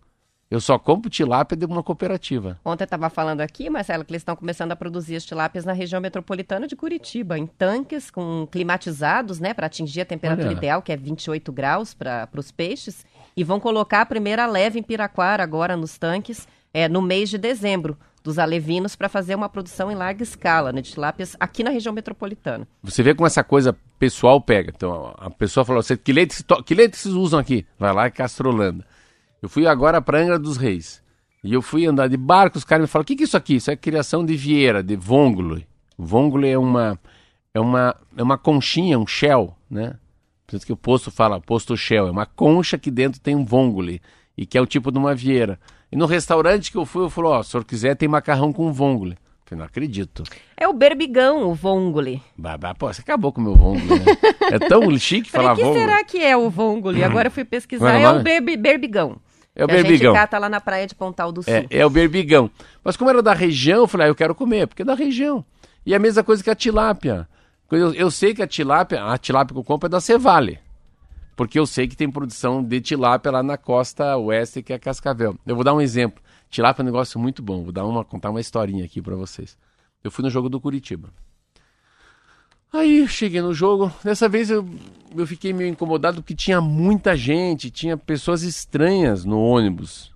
Eu só compro tilápia de uma cooperativa. Ontem eu estava falando aqui, Marcelo, que eles estão começando a produzir as tilápias na região metropolitana de Curitiba, em tanques com climatizados, né, para atingir a temperatura Olha. ideal, que é 28 graus para os peixes, e vão colocar a primeira leve em Piraquara agora nos tanques, é, no mês de dezembro, dos alevinos, para fazer uma produção em larga escala né, de tilápias aqui na região metropolitana. Você vê como essa coisa pessoal pega. Então, a pessoa falou: "Você- que leite, que leite vocês usam aqui? Vai lá, é Castrolanda. Eu fui agora para Angra dos Reis. E eu fui andar de barco, os caras me falaram: o que, que é isso aqui? Isso é criação de vieira, de vongole. Vongole é uma, é uma, é uma conchinha, um shell, né? Por isso que o posto fala posto shell. É uma concha que dentro tem um vongole. E que é o tipo de uma vieira. E no restaurante que eu fui, eu falei: ó, se o senhor quiser, tem macarrão com vongole. Eu falei: não acredito. É o berbigão, o vongole. Bah, pô, você acabou com o meu vongole, né? É tão chique falar o que vongole. será que é o vongole? Agora eu fui pesquisar, Como é é o berbi- berbigão. É o que A berbigão. gente cata lá na praia de Pontal do Sul. É, é o berbigão. Mas como era da região, eu falei, ah, eu quero comer, porque é da região. E a mesma coisa que a tilápia. Eu, eu sei que a tilápia, a tilápia que eu compro é da Cevale. Porque eu sei que tem produção de tilápia lá na costa oeste, que é Cascavel. Eu vou dar um exemplo. Tilápia é um negócio muito bom. Vou dar uma, contar uma historinha aqui pra vocês. Eu fui no jogo do Curitiba. Aí cheguei no jogo. Dessa vez eu, eu fiquei meio incomodado porque tinha muita gente, tinha pessoas estranhas no ônibus.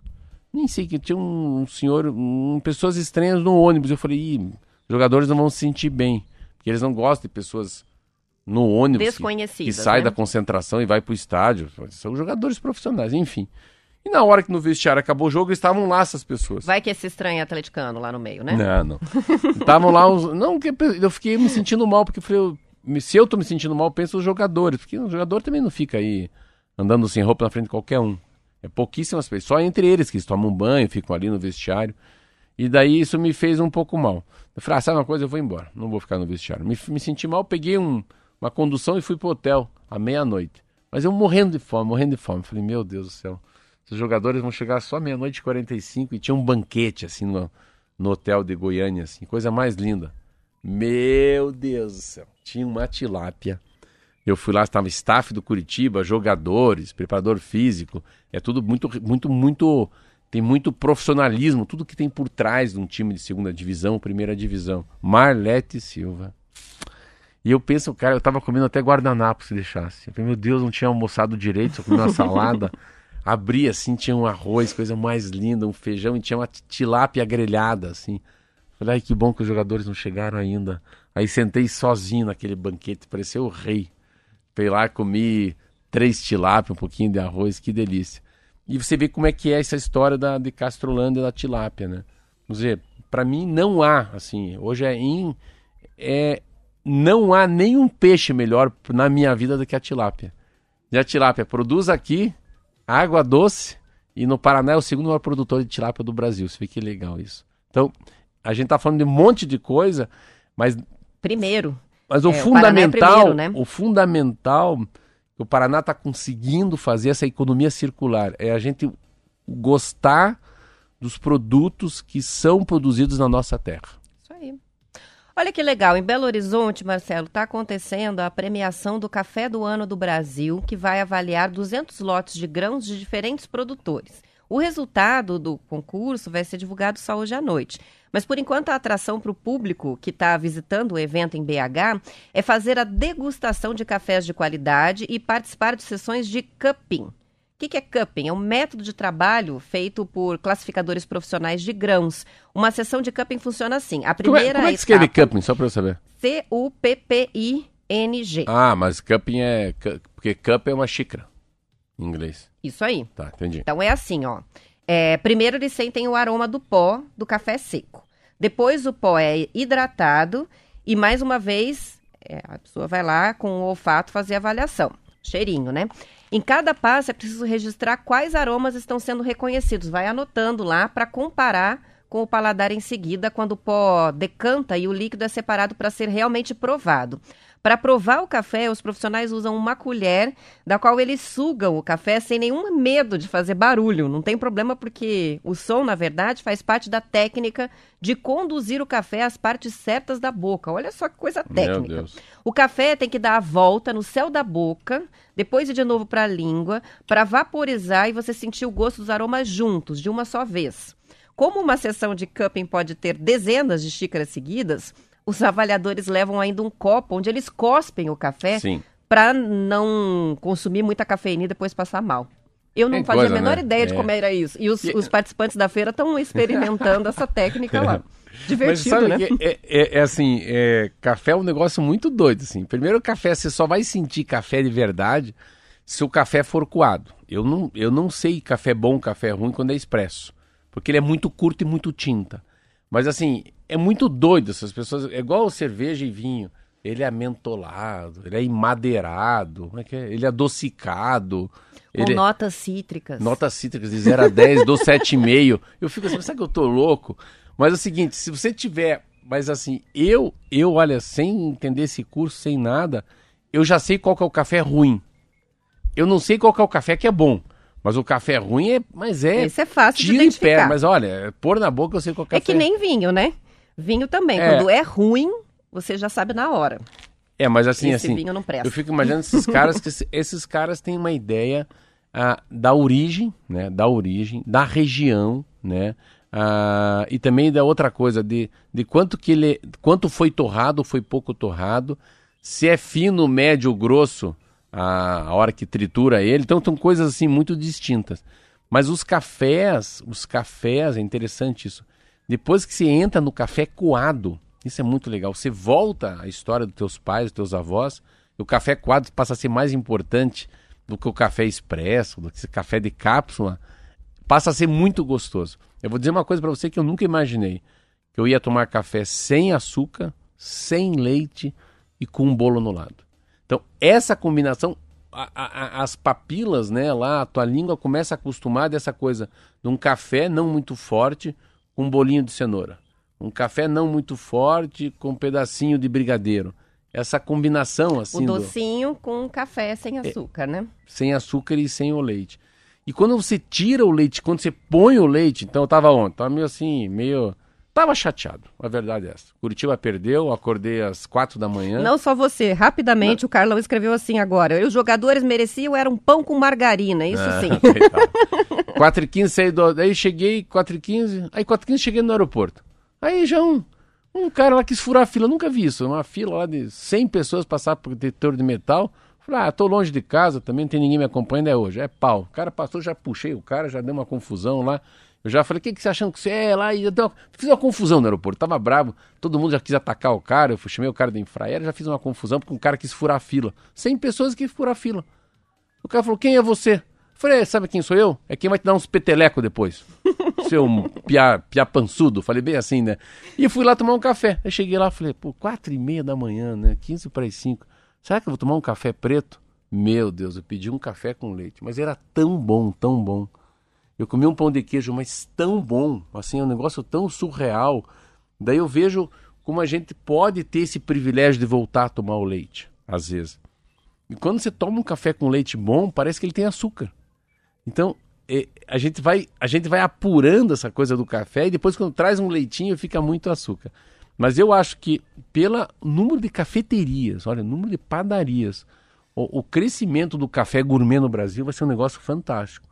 Nem sei que tinha um, senhor, um, pessoas estranhas no ônibus. Eu falei, Ih, jogadores não vão se sentir bem. Porque eles não gostam de pessoas no ônibus que- que, sai né? da concentração e vai pro estádio. São jogadores profissionais, enfim. E na hora que no vestiário acabou o jogo, estavam lá essas pessoas. Vai que esse estranho é atleticano lá no meio, né? Não, não. Estavam lá uns. Não, que eu fiquei me sentindo mal, porque eu falei, se eu tô me sentindo mal, penso os jogadores. Porque o jogador também não fica aí andando sem roupa na frente de qualquer um. É pouquíssimas pessoas. Só entre eles que eles tomam um banho, ficam ali no vestiário. E daí isso me fez um pouco mal. Eu falei, ah, sabe uma coisa? Eu vou embora. Não vou ficar no vestiário. Me, me senti mal, peguei um- uma condução e fui pro hotel à meia-noite. Mas eu morrendo de fome, morrendo de fome. Falei, meu Deus do céu. Os jogadores vão chegar só meia-noite e 45 e tinha um banquete assim no, no hotel de Goiânia, assim, coisa mais linda. Meu Deus do céu. Tinha uma tilápia. Eu fui lá, estava staff do Curitiba, jogadores, preparador físico. É tudo muito, muito, muito. Tem muito profissionalismo, tudo que tem por trás de um time de segunda divisão, primeira divisão. Marlete Silva. E eu penso, cara, eu tava comendo até guardanapo se deixasse. Eu falei, meu Deus, não tinha almoçado direito, só comi uma salada. Abri assim, tinha um arroz, coisa mais linda, um feijão e tinha uma tilápia grelhada, assim. Falei, ai, que bom que os jogadores não chegaram ainda. Aí sentei sozinho naquele banquete, parecia o rei. Fui lá, comi três tilápia, um pouquinho de arroz, que delícia. E você vê como é que é essa história da, de Castrolândia e da tilápia, né? Vamos dizer, para mim não há, assim, hoje é em... É, não há nenhum peixe melhor na minha vida do que a tilápia. E a tilápia produz aqui água doce e no Paraná é o segundo maior produtor de tilápia do Brasil. Você vê que legal isso. Então, a gente tá falando de um monte de coisa, mas, Primeiro. mas o É, o é fundamental, primeiro, né? o fundamental que o Paraná está conseguindo fazer essa economia circular é a gente gostar dos produtos que são produzidos na nossa terra. Isso aí. Olha que legal, em Belo Horizonte, Marcelo, está acontecendo a premiação do Café do Ano do Brasil, que vai avaliar 200 lotes de grãos de diferentes produtores. O resultado do concurso vai ser divulgado só hoje à noite. Mas, por enquanto, a atração para o público que está visitando o evento em BH é fazer a degustação de cafés de qualidade e participar de sessões de cupping. O que, é cupping? É um método de trabalho feito por classificadores profissionais de grãos. Uma sessão de cupping funciona assim. A Como é, primeira como é que escreve cupping, só para eu saber? C-U-P-P-I-N-G. Ah, mas cupping é... Porque cup é uma xícara, em inglês. Isso aí. Tá, entendi. Então é assim, ó. É, primeiro eles sentem o aroma do pó do café seco. Depois o pó é hidratado e mais uma vez é, a pessoa vai lá com o olfato fazer a avaliação. Cheirinho, né? Em cada passo é preciso registrar quais aromas estão sendo reconhecidos. Vai anotando lá para comparar com o paladar em seguida, quando o pó decanta e o líquido é separado para ser realmente provado. Para provar o café, os profissionais usam uma colher, da qual eles sugam o café sem nenhum medo de fazer barulho. Não tem problema, porque o som, na verdade, faz parte da técnica de conduzir o café às partes certas da boca. Olha só que coisa técnica. O café tem que dar a volta no céu da boca, depois ir de novo para a língua, para vaporizar e você sentir o gosto dos aromas juntos, de uma só vez. Como uma sessão de cupping pode ter dezenas de xícaras seguidas, os avaliadores levam ainda um copo onde eles cospem o café para não consumir muita cafeína e depois passar mal. Eu não fazia coisa, a menor né? ideia de é. como era isso. E os, e... os participantes da feira estão experimentando essa técnica lá. Divertido, né? É, é, é, assim, é, café é um negócio muito doido, assim. Primeiro, café, você só vai sentir café de verdade se o café for coado. Eu não, eu não sei café bom, café ruim quando é expresso. Porque ele é muito curto e muito tinta. Mas assim, é muito doido essas pessoas. É igual cerveja e vinho. Ele é mentolado, ele é emadeirado, como é que é? ele é adocicado. Com ele... notas cítricas. Notas cítricas de 0 a 10, dou 7,5. Eu fico assim, será que eu tô louco? Mas é o seguinte, se você tiver. Mas assim, eu, eu, olha, sem entender esse curso, sem nada, eu já sei qual que é o café ruim. Eu não sei qual que é o café que é bom. Mas o café ruim é. Mas é. Esse é fácil de identificar. Pé, mas olha, pôr na boca eu sei qual café. É que nem vinho, né? Vinho também. É. Quando é ruim, você já sabe na hora. É, mas assim, Esse assim. Vinho não presta. Eu fico imaginando esses caras que esses caras têm uma ideia ah, da origem, né? Da origem, da região, né? Ah, e também da outra coisa, de, de quanto que ele. quanto foi torrado, foi pouco torrado, se é fino, médio, grosso a, a hora que tritura ele. Então são coisas assim muito distintas. Mas os cafés, os cafés, é interessante isso. Depois que você entra no café coado, isso é muito legal. Você volta à história dos teus pais, dos teus avós, e o café coado passa a ser mais importante do que o café expresso, do que o café de cápsula. Passa a ser muito gostoso. Eu vou dizer uma coisa para você que eu nunca imaginei. Que eu ia tomar café sem açúcar, sem leite e com um bolo no lado. Então, essa combinação, a, a, as papilas, né, lá, a tua língua começa a acostumar dessa coisa de um café não muito forte um bolinho de cenoura. Um café não muito forte com um pedacinho de brigadeiro. Essa combinação, assim. O docinho do... com café sem açúcar, é, né? Sem açúcar e sem o leite. E quando você tira o leite, quando você põe o leite, então eu tava ontem, tava meio assim, meio Tava chateado, a verdade é essa. Curitiba perdeu, acordei às quatro da manhã. Não só você, rapidamente Não. o Carlão escreveu assim agora. Os jogadores mereciam era um pão com margarina, isso ah, sim. 4 e 15 saí do... Aí cheguei, 4 e 15, aí 4 e 15 cheguei no aeroporto. Aí já um, um cara lá quis furar a fila, nunca vi isso, uma fila lá de 100 pessoas passar por detector de metal. Falei, ah, tô longe de casa, também não tem ninguém me acompanhando, é hoje, é pau. O cara passou, já puxei o cara, já deu uma confusão lá. Eu já falei, o que, que você achando que você é lá? E eu uma... fiz uma confusão no aeroporto, tava bravo, todo mundo já quis atacar o cara, eu chamei o cara da Infraero, já fiz uma confusão porque um cara quis furar a fila. 100 pessoas quis furar a fila. O cara falou, quem é você? Eu falei, é, sabe quem sou eu? É quem vai te dar uns peteleco depois. Seu pia, pia pançudo. Falei bem assim, né? E fui lá tomar um café. Aí cheguei lá, falei, pô, quatro e meia da manhã, né? 15 para as 5. Será que eu vou tomar um café preto? Meu Deus, eu pedi um café com leite. Mas era tão bom, tão bom. Eu comi um pão de queijo, mas tão bom, assim, é um negócio tão surreal. Daí eu vejo como a gente pode ter esse privilégio de voltar a tomar o leite, às vezes. E quando você toma um café com leite bom, parece que ele tem açúcar. Então, é, a gente vai a gente vai apurando essa coisa do café e depois quando traz um leitinho fica muito açúcar. Mas eu acho que pelo número de cafeterias, olha, número de padarias, o, o crescimento do café gourmet no Brasil vai ser um negócio fantástico.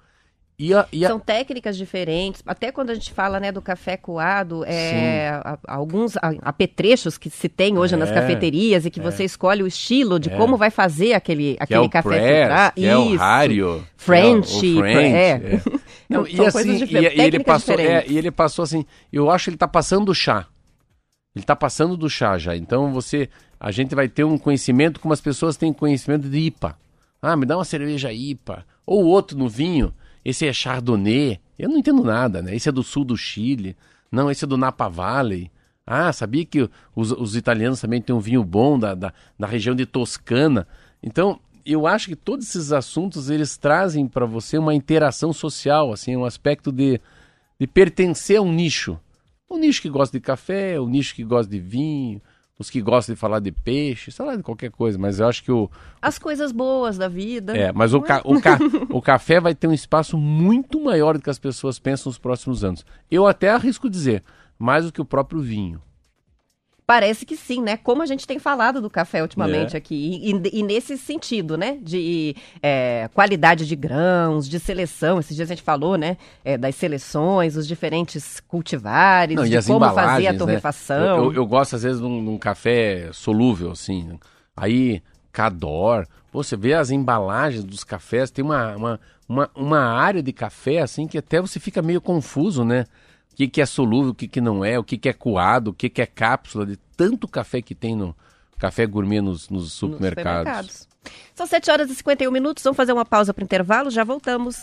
E a, e a... São técnicas diferentes. Até quando a gente fala né, do café coado, é, a, alguns apetrechos que se tem hoje é, nas cafeterias e que é. você escolhe o estilo de é. como vai fazer aquele, que aquele café press, filtrar. Isso. é o rário. French. É French. É. é. Não, e, assim, e, e, ele passou, é, e ele passou assim, eu acho que ele está passando do chá. Ele está passando do chá já. Então você, a gente vai ter um conhecimento como as pessoas têm conhecimento de IPA. Ah, me dá uma cerveja IPA. Ou outro no vinho esse é Chardonnay, Eu não entendo nada, né? Esse é do sul do Chile. Não, esse é do Napa Valley. Ah, sabia que os, os italianos também têm um vinho bom da, da, da região de Toscana. Então, eu acho que todos esses assuntos eles trazem para você uma interação social, assim, um aspecto de, de pertencer a um nicho. O nicho que gosta de café, o nicho que gosta de vinho, os que gostam de falar de peixe, sei lá, de qualquer coisa, mas eu acho que o. As coisas boas da vida. É, mas o, é? ca, o, ca, o café vai ter um espaço muito maior do que as pessoas pensam nos próximos anos. Eu até arrisco dizer, mais do que o próprio vinho. Parece que sim, né? Como a gente tem falado do café ultimamente é. aqui. E, e, nesse sentido, né? De é, qualidade de grãos, de seleção. Esses dias a gente falou, né? É, das seleções, os diferentes cultivares, Não, de como fazer a né? torrefação. Né? Eu, eu, eu, gosto, às vezes, de um, de um, café solúvel, assim. Aí, Cador. Você vê as embalagens dos cafés, tem uma, uma, uma, uma área de café, assim, que até você fica meio confuso, né? O que, que é solúvel, o que, que não é, o que, que é coado, o que, que é cápsula, de tanto café que tem no café gourmet nos, nos supermercados. Nos supermercados. São 7 horas e 51 minutos, vamos fazer uma pausa para o intervalo, já voltamos.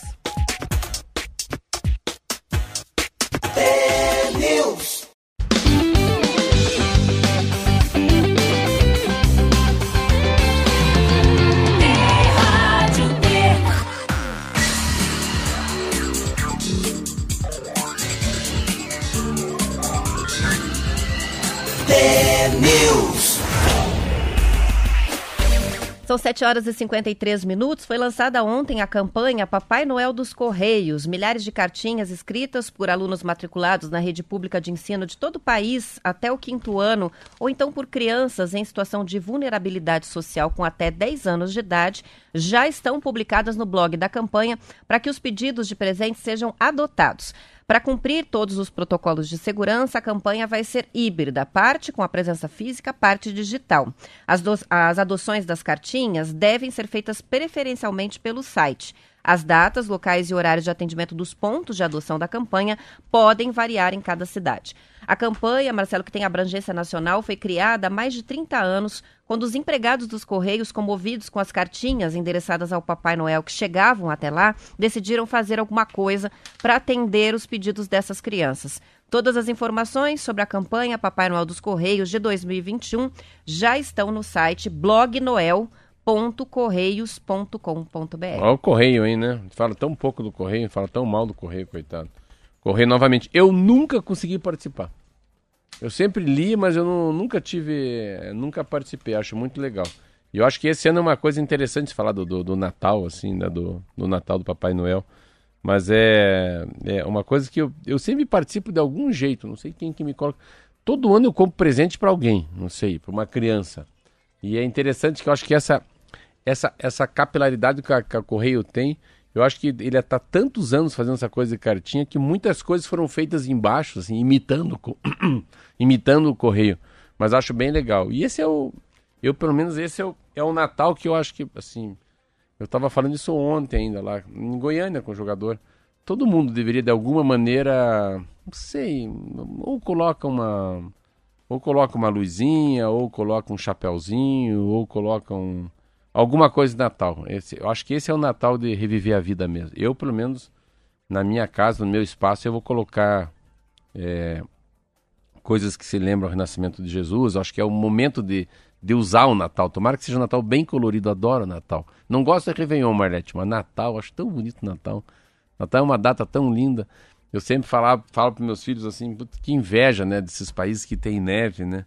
São 7 horas e 53 minutos. Foi lançada ontem a campanha Papai Noel dos Correios. Milhares de cartinhas escritas por alunos matriculados na rede pública de ensino de todo o país até o quinto ano, ou então por crianças em situação de vulnerabilidade social com até 10 anos de idade, já estão publicadas no blog da campanha para que os pedidos de presentes sejam adotados. Para cumprir todos os protocolos de segurança, a campanha vai ser híbrida, parte com a presença física, parte digital. As, as adoções das cartinhas devem ser feitas preferencialmente pelo site. As datas, locais e horários de atendimento dos pontos de adoção da campanha podem variar em cada cidade. A campanha, Marcelo, que tem abrangência nacional, foi criada há mais de 30 anos, quando os empregados dos Correios, comovidos com as cartinhas endereçadas ao Papai Noel que chegavam até lá, decidiram fazer alguma coisa para atender os pedidos dessas crianças. Todas as informações sobre a campanha Papai Noel dos Correios de 2021 já estão no site blognoel.com correios.com.br. Olha o correio aí, né? Fala tão pouco do correio, fala tão mal do correio, coitado. Correio novamente. Eu nunca consegui participar. Eu sempre li, mas eu não, nunca tive, nunca participei. Acho muito legal. E eu acho que esse ano é uma coisa interessante falar do, do, do Natal, assim, né? do, do Natal do Papai Noel. Mas é, é uma coisa que eu, eu sempre participo de algum jeito. Não sei quem que me coloca. Todo ano eu compro presente para alguém, não sei, para uma criança. E é interessante que eu acho que essa, essa, essa capilaridade que a, que a Correio tem, eu acho que ele está tantos anos fazendo essa coisa de cartinha que muitas coisas foram feitas embaixo, assim, imitando, imitando o Correio. Mas acho bem legal. E esse é o. Eu, pelo menos, esse é o, é o Natal que eu acho que, assim. Eu estava falando isso ontem ainda lá, em Goiânia, com o jogador. Todo mundo deveria, de alguma maneira, não sei, ou coloca uma ou coloca uma luzinha, ou coloca um chapéuzinho, ou coloca um, alguma coisa de Natal. Esse, eu acho que esse é o Natal de reviver a vida mesmo. Eu, pelo menos, na minha casa, no meu espaço, eu vou colocar é, coisas que se lembram do renascimento de Jesus. Eu acho que é o momento de, de usar o Natal. Tomara que seja um Natal bem colorido. Adoro o Natal. Não gosto de Réveillon, Marlete, mas Natal, acho tão bonito o Natal. Natal é uma data tão linda. Eu sempre falava, falo para meus filhos assim, que inveja, né, desses países que tem neve, né?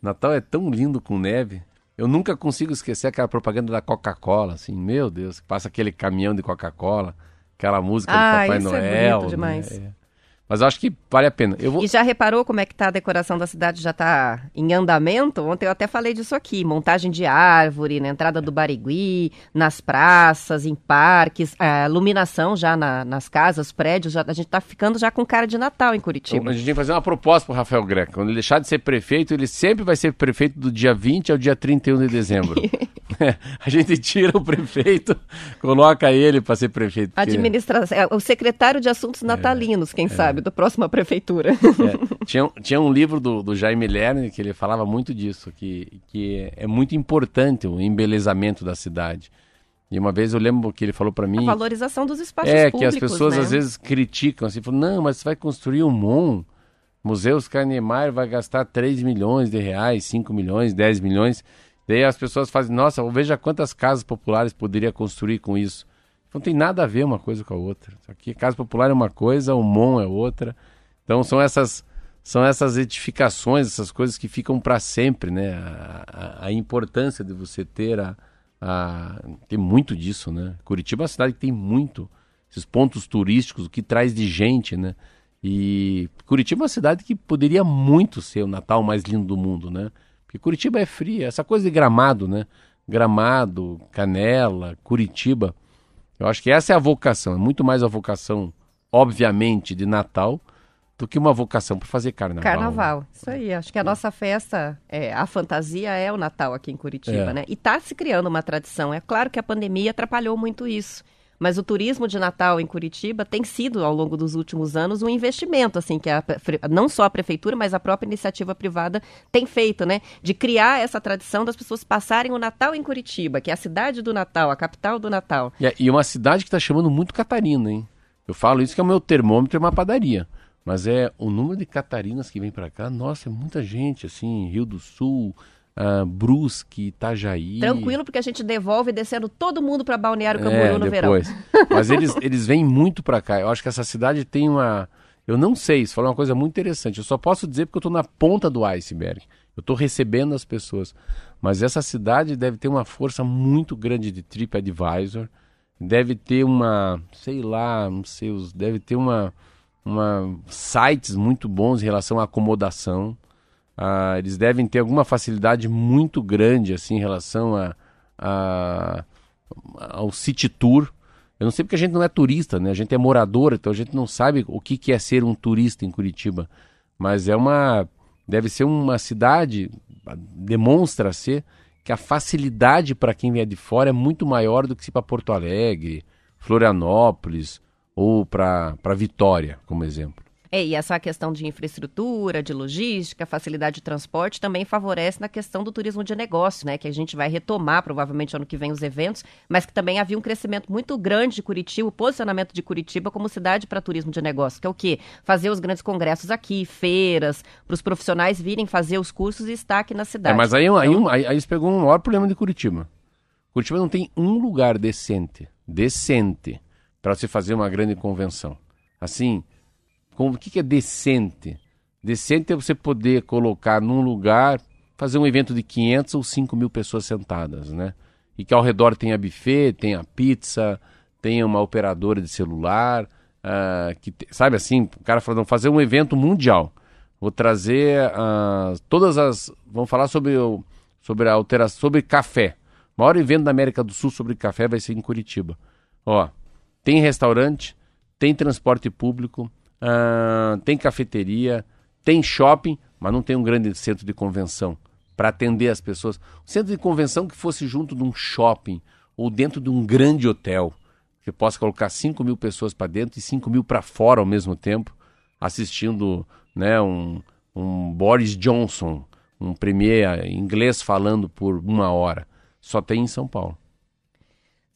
Natal é tão lindo com neve. Eu nunca consigo esquecer aquela propaganda da Coca-Cola, assim, meu Deus, passa aquele caminhão de Coca-Cola, aquela música ah, do Papai isso Noel. É bonito demais. Né? É. Mas acho que vale a pena. Vou... E já reparou como é que tá a decoração da cidade? Já está em andamento? Ontem eu até falei disso aqui. Montagem de árvore, na entrada do Barigui, nas praças, em parques, a iluminação já na, nas casas, prédios. Já, a gente está ficando já com cara de Natal em Curitiba. Então, a gente tem que fazer uma proposta para Rafael Greco. Quando ele deixar de ser prefeito, ele sempre vai ser prefeito do dia 20 ao dia 31 de dezembro. a gente tira o prefeito, coloca ele para ser prefeito. Porque... Administração, é, o secretário de Assuntos é, Natalinos, quem é. sabe, da próxima prefeitura. É. Tinha, tinha um livro do, do Jaime Lerner que ele falava muito disso, que, que é muito importante o embelezamento da cidade. E uma vez eu lembro que ele falou para mim. A valorização dos espaços é, públicos. É, que as pessoas né? às vezes criticam assim, falam, não, mas você vai construir um MON, Museus Carnemar vai gastar 3 milhões de reais, 5 milhões, 10 milhões. Daí as pessoas fazem, nossa, veja quantas casas populares poderia construir com isso. Não tem nada a ver uma coisa com a outra. Aqui casa popular é uma coisa, o MON é outra. Então são essas são essas edificações, essas coisas que ficam para sempre, né? A, a, a, importância de você ter a, a tem muito disso, né? Curitiba é uma cidade que tem muito esses pontos turísticos, o que traz de gente, né? E Curitiba é uma cidade que poderia muito ser o Natal mais lindo do mundo, né? Porque Curitiba é fria, essa coisa de Gramado, né? Gramado, Canela, Curitiba. Eu acho que essa é a vocação, é muito mais a vocação, obviamente, de Natal do que uma vocação para fazer carnaval. Carnaval, isso aí. Acho que a nossa festa, é, a fantasia é o Natal aqui em Curitiba, É. né? E está se criando uma tradição. É claro que a pandemia atrapalhou muito isso. Mas o turismo de Natal em Curitiba tem sido, ao longo dos últimos anos, um investimento, assim, que a não só a prefeitura, mas a própria iniciativa privada tem feito, né? De criar essa tradição das pessoas passarem o Natal em Curitiba, que é a cidade do Natal, a capital do Natal. E, é- e uma cidade que está chamando muito Catarina, hein? Eu falo isso que é o meu termômetro é uma padaria. Mas é o número de catarinas que vem para cá, nossa, é muita gente, assim, Rio do Sul, ah, Brusque, Itajaí. Tranquilo, porque a gente devolve descendo todo mundo para Balneário Camboriú É, no verão. depois. Mas eles, eles vêm muito para cá. Eu acho que essa cidade tem uma. Eu não sei, você falou uma coisa muito interessante. Eu só posso dizer porque eu estou na ponta do iceberg. Eu estou recebendo as pessoas. Mas essa cidade deve ter uma força muito grande de TripAdvisor. Deve ter uma, sei lá, não sei, deve ter uma, uma sites muito bons em relação à acomodação. Ah, eles devem ter alguma facilidade muito grande assim em relação a, a- ao city tour. Eu não sei porque a gente não é turista, né? A gente é morador, então a gente não sabe o que, que é ser um turista em Curitiba. Mas é uma. Deve ser uma cidade, demonstra ser, que a facilidade para quem vier de fora é muito maior do que se para Porto Alegre, Florianópolis ou para Vitória, como exemplo. É, e essa questão de infraestrutura, de logística, facilidade de transporte também favorece na questão do turismo de negócio, né? Que a gente vai retomar provavelmente ano que vem os eventos, mas que também havia um crescimento muito grande de Curitiba, o posicionamento de Curitiba como cidade para turismo de negócio, que é o quê? Fazer os grandes congressos aqui, feiras, para os profissionais virem fazer os cursos e estar aqui na cidade. É, mas aí, aí, um- aí, aí você pegou um maior problema de Curitiba. Curitiba não tem um lugar decente, decente, para se fazer uma grande convenção. Assim, com, o que, que é decente? Decente é você poder colocar num lugar, fazer um evento de 500 ou 5 mil pessoas sentadas, né? E que ao redor tenha buffet, tenha pizza, tenha uma operadora de celular, ah, que sabe assim, o cara falando, "Vamos fazer um evento mundial. Vou trazer ah, todas as. Vamos falar sobre, o, sobre a alteração, sobre café. O maior evento da América do Sul sobre café vai ser em Curitiba. Ó, tem restaurante, tem transporte público, ah, tem cafeteria, tem shopping, mas não tem um grande centro de convenção para atender as pessoas. Um centro de convenção que fosse junto de um shopping ou dentro de um grande hotel, que possa colocar 5 mil pessoas para dentro e 5 mil para fora ao mesmo tempo, assistindo né, um, um Boris Johnson, um premier inglês falando por uma hora. Só tem em São Paulo.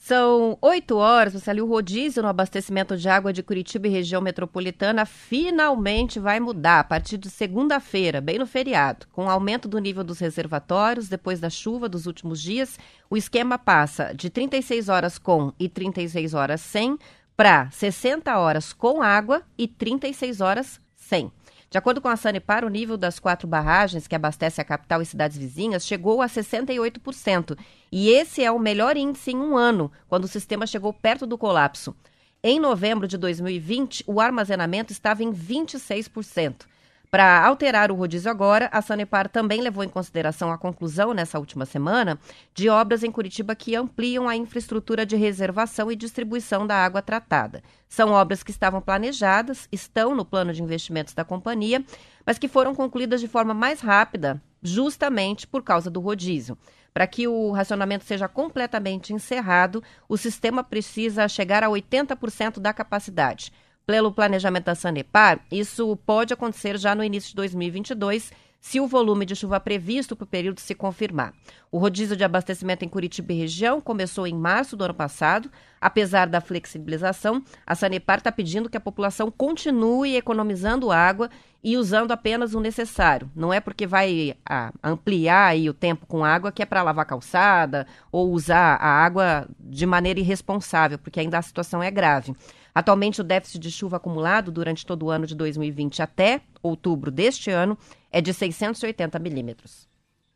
São 8 horas, você ali o rodízio no abastecimento de água de Curitiba e região metropolitana finalmente vai mudar a partir de segunda-feira, bem no feriado. Com o aumento do nível dos reservatórios depois da chuva dos últimos dias, o esquema passa de 36 horas com e 36 horas sem para 60 horas com água e 36 horas sem. De acordo com a Sanepar, o nível das quatro barragens que abastecem a capital e cidades vizinhas chegou a 68%. E esse é o melhor índice em um ano, quando o sistema chegou perto do colapso. Em novembro de 2020, o armazenamento estava em 26%. Para alterar o rodízio agora, a Sanepar também levou em consideração a conclusão, nessa última semana, de obras em Curitiba que ampliam a infraestrutura de reservação e distribuição da água tratada. São obras que estavam planejadas, estão no plano de investimentos da companhia, mas que foram concluídas de forma mais rápida, justamente por causa do rodízio. Para que o racionamento seja completamente encerrado, o sistema precisa chegar a 80% da capacidade. Pelo planejamento da Sanepar, isso pode acontecer já no início de 2022, se o volume de chuva previsto para o período se confirmar. O rodízio de abastecimento em Curitiba e região começou em março do ano passado. Apesar da flexibilização, a Sanepar está pedindo que a população continue economizando água e usando apenas o necessário. Não é porque vai a, ampliar aí o tempo com água que é para lavar calçada ou usar a água de maneira irresponsável, porque ainda a situação é grave. Atualmente, o déficit de chuva acumulado durante todo o ano de 2020 até outubro deste ano é de 680 milímetros.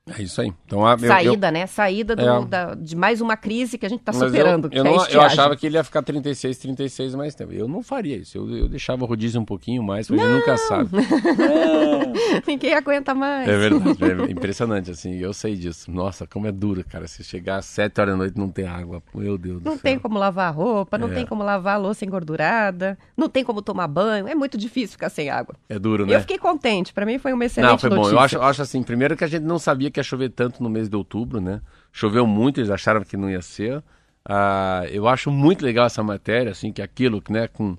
É isso aí. Então, a, Saída, eu, né? Saída do, é. da, de mais uma crise que a gente está superando. Eu, eu, não, eu, achava que ele ia ficar 36, 36 mais tempo. Eu não faria isso. Eu, deixava o rodízio um pouquinho mais, porque a gente nunca sabe. Ninguém aguenta mais. É verdade. É impressionante, assim. Eu sei disso. Nossa, como é duro, cara. Se chegar às 7 horas da noite e não tem água. Meu Deus Não do tem como lavar a roupa, não é. tem como lavar a louça engordurada, não tem como tomar banho. É muito difícil ficar sem água. É duro, né? Eu fiquei contente. Para mim foi uma excelente Não, foi notícia. bom. Eu acho, eu acho assim, primeiro que a gente não sabia que ia chover tanto no mês de outubro, né? Choveu muito, eles acharam que não ia ser. Ah, eu acho muito legal essa matéria, assim, que aquilo, né, com,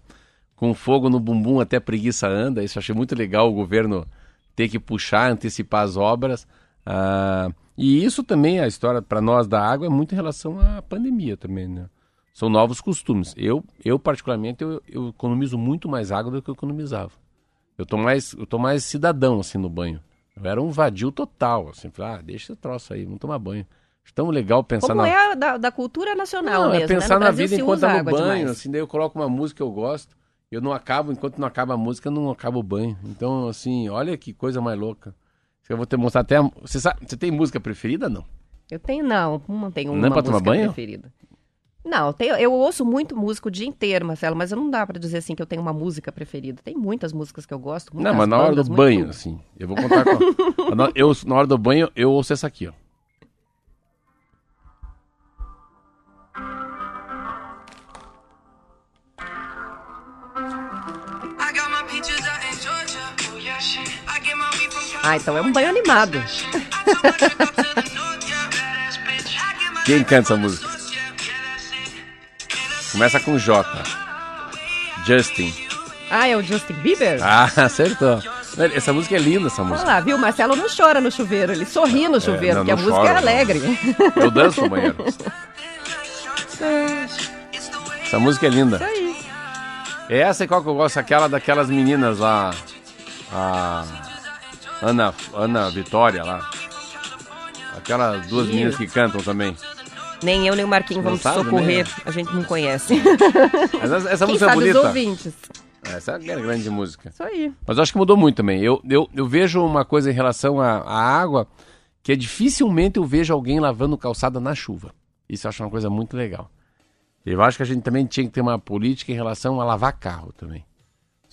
com fogo no bumbum até preguiça anda. Isso eu achei muito legal o governo ter que puxar, antecipar as obras. Ah, e isso também, a história para nós da água, é muito em relação à pandemia também, né? São novos costumes. Eu, eu particularmente, eu, eu economizo muito mais água do que eu economizava. Eu tô mais, eu tô mais cidadão, assim, no banho. Eu era um vadio total, assim, ah, deixa esse troço aí, vamos tomar banho. Tão legal pensar Como na... é da, da cultura nacional não, mesmo, é pensar né? na vida enquanto tá no banho, demais. assim, daí eu coloco uma música que eu gosto, eu não acabo, enquanto não acaba a música, eu não acabo o banho. Então, assim, olha que coisa mais louca. Eu vou te mostrar até. A... Você, sabe, você tem música preferida não? Eu tenho, não, não tenho uma não é pra música tomar banho? preferida. Não, eu, tenho, eu ouço muito músico o dia inteiro, Marcelo, mas eu não dá para dizer assim que eu tenho uma música preferida. Tem muitas músicas que eu gosto. Não, mas na hora do banho, tudo. assim, eu vou contar com. eu, na hora do banho, eu ouço essa aqui, ó. Ah, então é um banho animado. Quem canta essa música? Começa com J. Justin. Ah, é o Justin Bieber? Ah, acertou. Essa música é linda, essa música. Olha lá, viu? Marcelo não chora no chuveiro, ele sorri no chuveiro, é, não, porque não a música choro, é alegre. Não. Eu danço no banheiro. Essa música é linda. Isso aí. Essa é qual que eu gosto? Aquela daquelas meninas lá. A Ana, Ana Vitória lá. Aquelas duas Sim. meninas que cantam também. Nem eu nem o Marquinhos vamos sabe, socorrer, a gente não conhece. Mas essa, essa música é bonita. os ouvintes. Essa é a grande música. Isso aí. Mas eu acho que mudou muito também. Eu, eu, eu vejo uma coisa em relação à, à água, que é dificilmente eu vejo alguém lavando calçada na chuva. Isso eu acho uma coisa muito legal. Eu acho que a gente também tinha que ter uma política em relação a lavar carro também.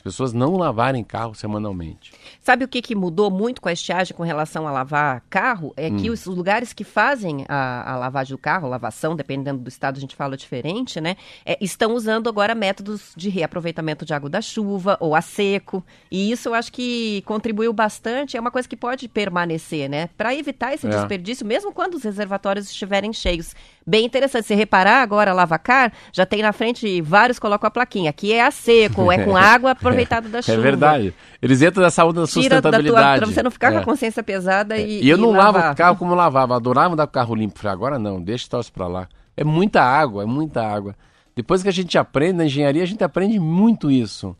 As pessoas não lavarem carro semanalmente. Sabe o que, que mudou muito com a estiagem com relação a lavar carro? É hum. que os lugares que fazem a, a, lavagem do carro, lavação, dependendo do estado, a gente fala diferente, né? É, estão usando agora métodos de reaproveitamento de água da chuva ou a seco. E isso eu acho que contribuiu bastante. É uma coisa que pode permanecer, né? Para evitar esse é. desperdício, mesmo quando os reservatórios estiverem cheios. Bem interessante. Se reparar agora, Lavacar, já tem na frente vários colocam a plaquinha. Aqui é a seco, é com água aproveitada da chuva. É verdade. Eles entram nessa onda da sustentabilidade. Para você não ficar é. com a consciência pesada é. e. E eu não e lavo o carro como lavava. Adorava andar com o carro limpo. Agora não, deixa o troço para lá. É muita água, é muita água. Depois que a gente aprende na engenharia, a gente aprende muito isso.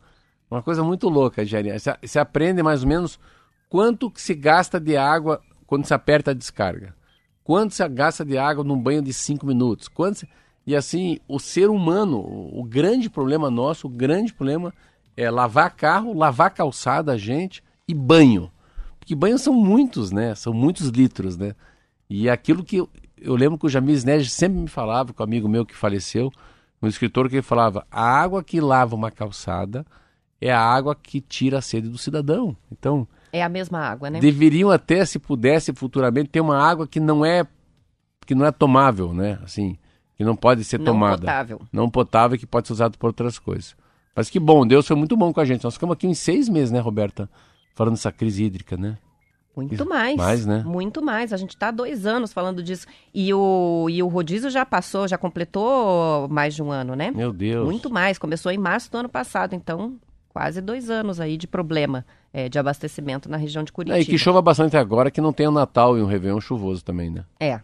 Uma coisa muito louca a engenharia. Você, você aprende mais ou menos quanto que se gasta de água quando se aperta a descarga. Quanto se gasta de água num banho de 5 minutos? Quanto se... E assim, o ser humano, o grande problema nosso, o grande problema é lavar carro, lavar calçada, gente, e banho. Porque banhos são muitos, né? São muitos litros, né? E aquilo que eu, eu lembro que o Jamil Neves sempre me falava, com um amigo meu que faleceu, um escritor que falava: a água que lava uma calçada é a água que tira a sede do cidadão. Então. É a mesma água, né? Deveriam até, se pudesse futuramente, ter uma água que não é que não é tomável, né? Assim, que não pode ser não tomada. Não potável. Não potável que pode ser usado por outras coisas. Mas que bom, Deus foi muito bom com a gente. Nós ficamos aqui em seis meses, né, Roberta? Falando dessa crise hídrica, né? Muito mais. Mais, né? Muito mais. A gente está há dois anos falando disso. E o, e o rodízio já passou, já completou mais de um ano, né? Meu Deus. Muito mais. Começou em março do ano passado, então quase dois anos aí de problema é, de abastecimento na região de Curitiba. É, e que chova bastante agora, que não tem o Natal e um Réveillon chuvoso também, né? É.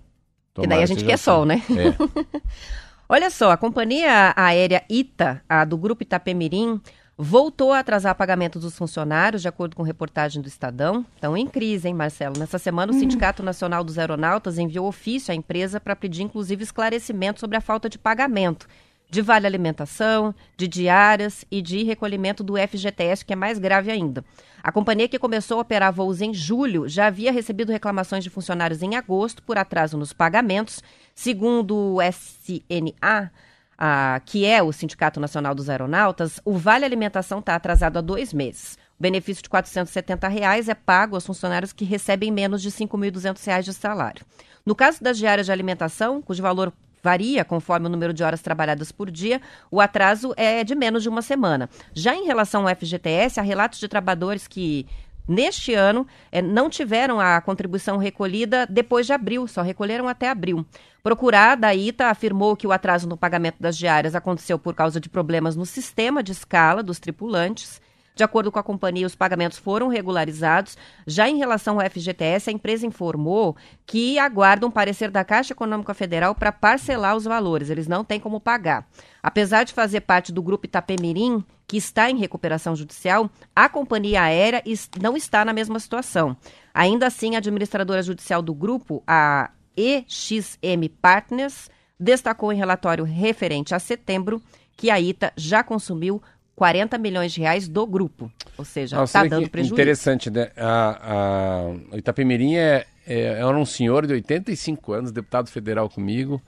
Tomara que daí a gente quer sol, né? É. Olha só, a companhia aérea ITA, a do Grupo Itapemirim, voltou a atrasar pagamento dos funcionários, de acordo com reportagem do Estadão. Estão em crise, hein, Marcelo? Nessa semana, o uhum. Sindicato Nacional dos Aeronautas enviou ofício à empresa para pedir, inclusive, esclarecimento sobre a falta de pagamento de vale alimentação, de diárias e de recolhimento do FGTS, que é mais grave ainda. A companhia que começou a operar voos em julho já havia recebido reclamações de funcionários em agosto por atraso nos pagamentos. Segundo o SNA, a, que é o Sindicato Nacional dos Aeronautas, o vale alimentação está atrasado há dois meses. O benefício de 470 reais é pago aos funcionários que recebem menos de R$ 5.200 de salário. No caso das diárias de alimentação, cujo valor varia conforme o número de horas trabalhadas por dia, o atraso é de menos de uma semana. Já em relação ao FGTS, há relatos de trabalhadores que neste ano é, não tiveram a contribuição recolhida depois de abril, só recolheram até abril. Procurada, a ITA afirmou que o atraso no pagamento das diárias aconteceu por causa de problemas no sistema de escala dos tripulantes de acordo com a companhia, os pagamentos foram regularizados. Já em relação ao FGTS, a empresa informou que aguarda um parecer da Caixa Econômica Federal para parcelar os valores. Eles não têm como pagar. Apesar de fazer parte do grupo Itapemirim, que está em recuperação judicial, a companhia aérea não está na mesma situação. Ainda assim, a administradora judicial do grupo, a EXM Partners, destacou em relatório referente a setembro que a ITA já consumiu 40 milhões de reais do grupo. Ou seja, está dando prejuízo. Interessante, né? A, a Itapemirim é, é, era um senhor de 85 anos, deputado federal comigo.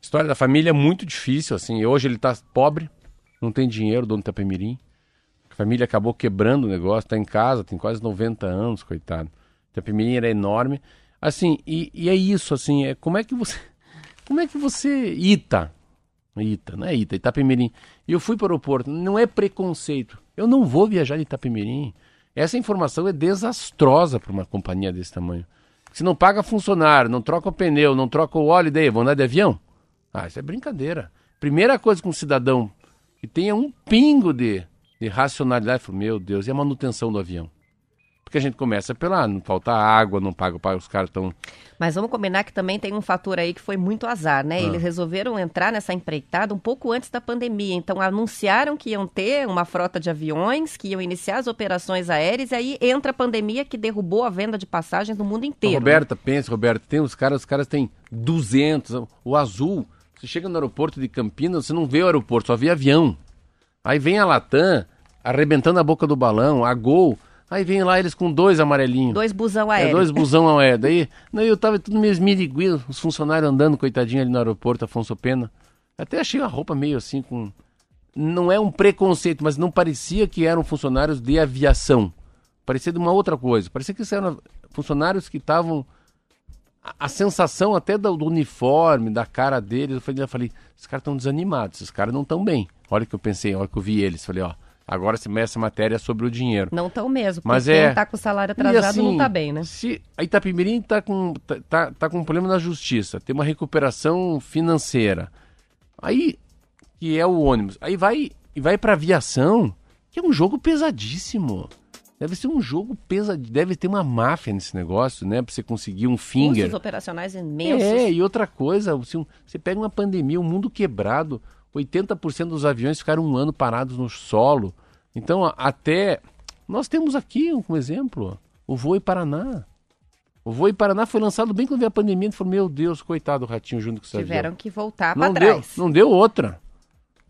História da família é muito difícil, assim. Hoje ele está pobre, não tem dinheiro, dono do Itapemirim. A família acabou quebrando o negócio, está em casa, tem quase 90 anos, coitado. Itapemirim era enorme. Assim, e, e é isso, assim, é, como é que você... Como é que você... Ita, Ita, não é Ita, Itapemirim. E eu fui para o aeroporto, não é preconceito. Eu não vou viajar de Itapemirim. Essa informação é desastrosa para uma companhia desse tamanho. Se não paga funcionário, não troca o pneu, não troca o óleo, daí vão andar de avião? Ah, isso é brincadeira. Primeira coisa que um cidadão que tenha um pingo de, de racionalidade, meu Deus, e a manutenção do avião? Porque a gente começa pela, não falta água, não paga, paga os caras estão. Mas vamos combinar que também tem um fator aí que foi muito azar, né? Ah. Eles resolveram entrar nessa empreitada um pouco antes da pandemia. Então anunciaram que iam ter uma frota de aviões, que iam iniciar as operações aéreas, e aí entra a pandemia que derrubou a venda de passagens no mundo inteiro. Roberta, né? pensa, Roberta, tem os caras, os caras têm 200, o azul. Você chega no aeroporto de Campinas, você não vê o aeroporto, só vê avião. Aí vem a Latam arrebentando a boca do balão, a Gol Aí vem lá eles com dois amarelinhos. Dois busão aéreo. É, dois busão aéreo. Daí, daí eu tava tudo meio esmiriguido, os funcionários andando, coitadinho, ali no aeroporto, Afonso Pena. Até achei a roupa meio assim com... Não é um preconceito, mas não parecia que eram funcionários de aviação. Parecia de uma outra coisa. Parecia que eram funcionários que estavam... A, a, sensação até do, do, uniforme, da cara deles, eu falei, eu falei esses caras estão desanimados, esses caras não estão bem. Olha que eu pensei, olha que eu vi eles. Falei, ó, Agora se essa matéria sobre o dinheiro. Não tão mesmo, porque Mas é... quem está com o salário atrasado assim, não está bem, né? Se a Itapemirim está com, tá, tá, tá com um problema na justiça, tem uma recuperação financeira, aí, que é o ônibus, aí vai e vai para aviação, que é um jogo pesadíssimo. Deve ser um jogo pesado, deve ter uma máfia nesse negócio, né? Para você conseguir um finger. Custos operacionais imensos. É, e outra coisa, você, você pega uma pandemia, um mundo quebrado, 80% dos aviões ficaram um ano parados no solo. Então, até. Nós temos aqui um exemplo: o Voe Paraná. O Voe Paraná foi lançado bem quando veio a pandemia. Falou: Meu Deus, coitado do ratinho junto com esse Tiveram avião. que voltar para trás. Não deu outra.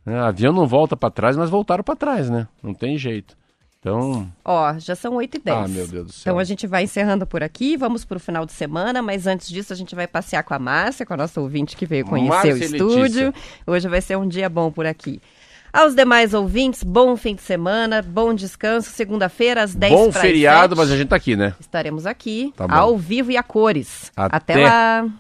É, avião não volta para trás, mas voltaram para trás, né? Não tem jeito. Então. Ó, já são 8 e 10. Ah, meu Deus do céu. Então a gente vai encerrando por aqui, vamos para o final de semana, mas antes disso a gente vai passear com a Márcia, com a nossa ouvinte que veio conhecer Márcia o estúdio. Letícia. Hoje vai ser um dia bom por aqui. Aos demais ouvintes, bom fim de semana, bom descanso. Segunda-feira, às 10 Bom feriado, 7, mas a gente tá aqui, né? Estaremos aqui, tá ao vivo e a cores. Até, Até lá.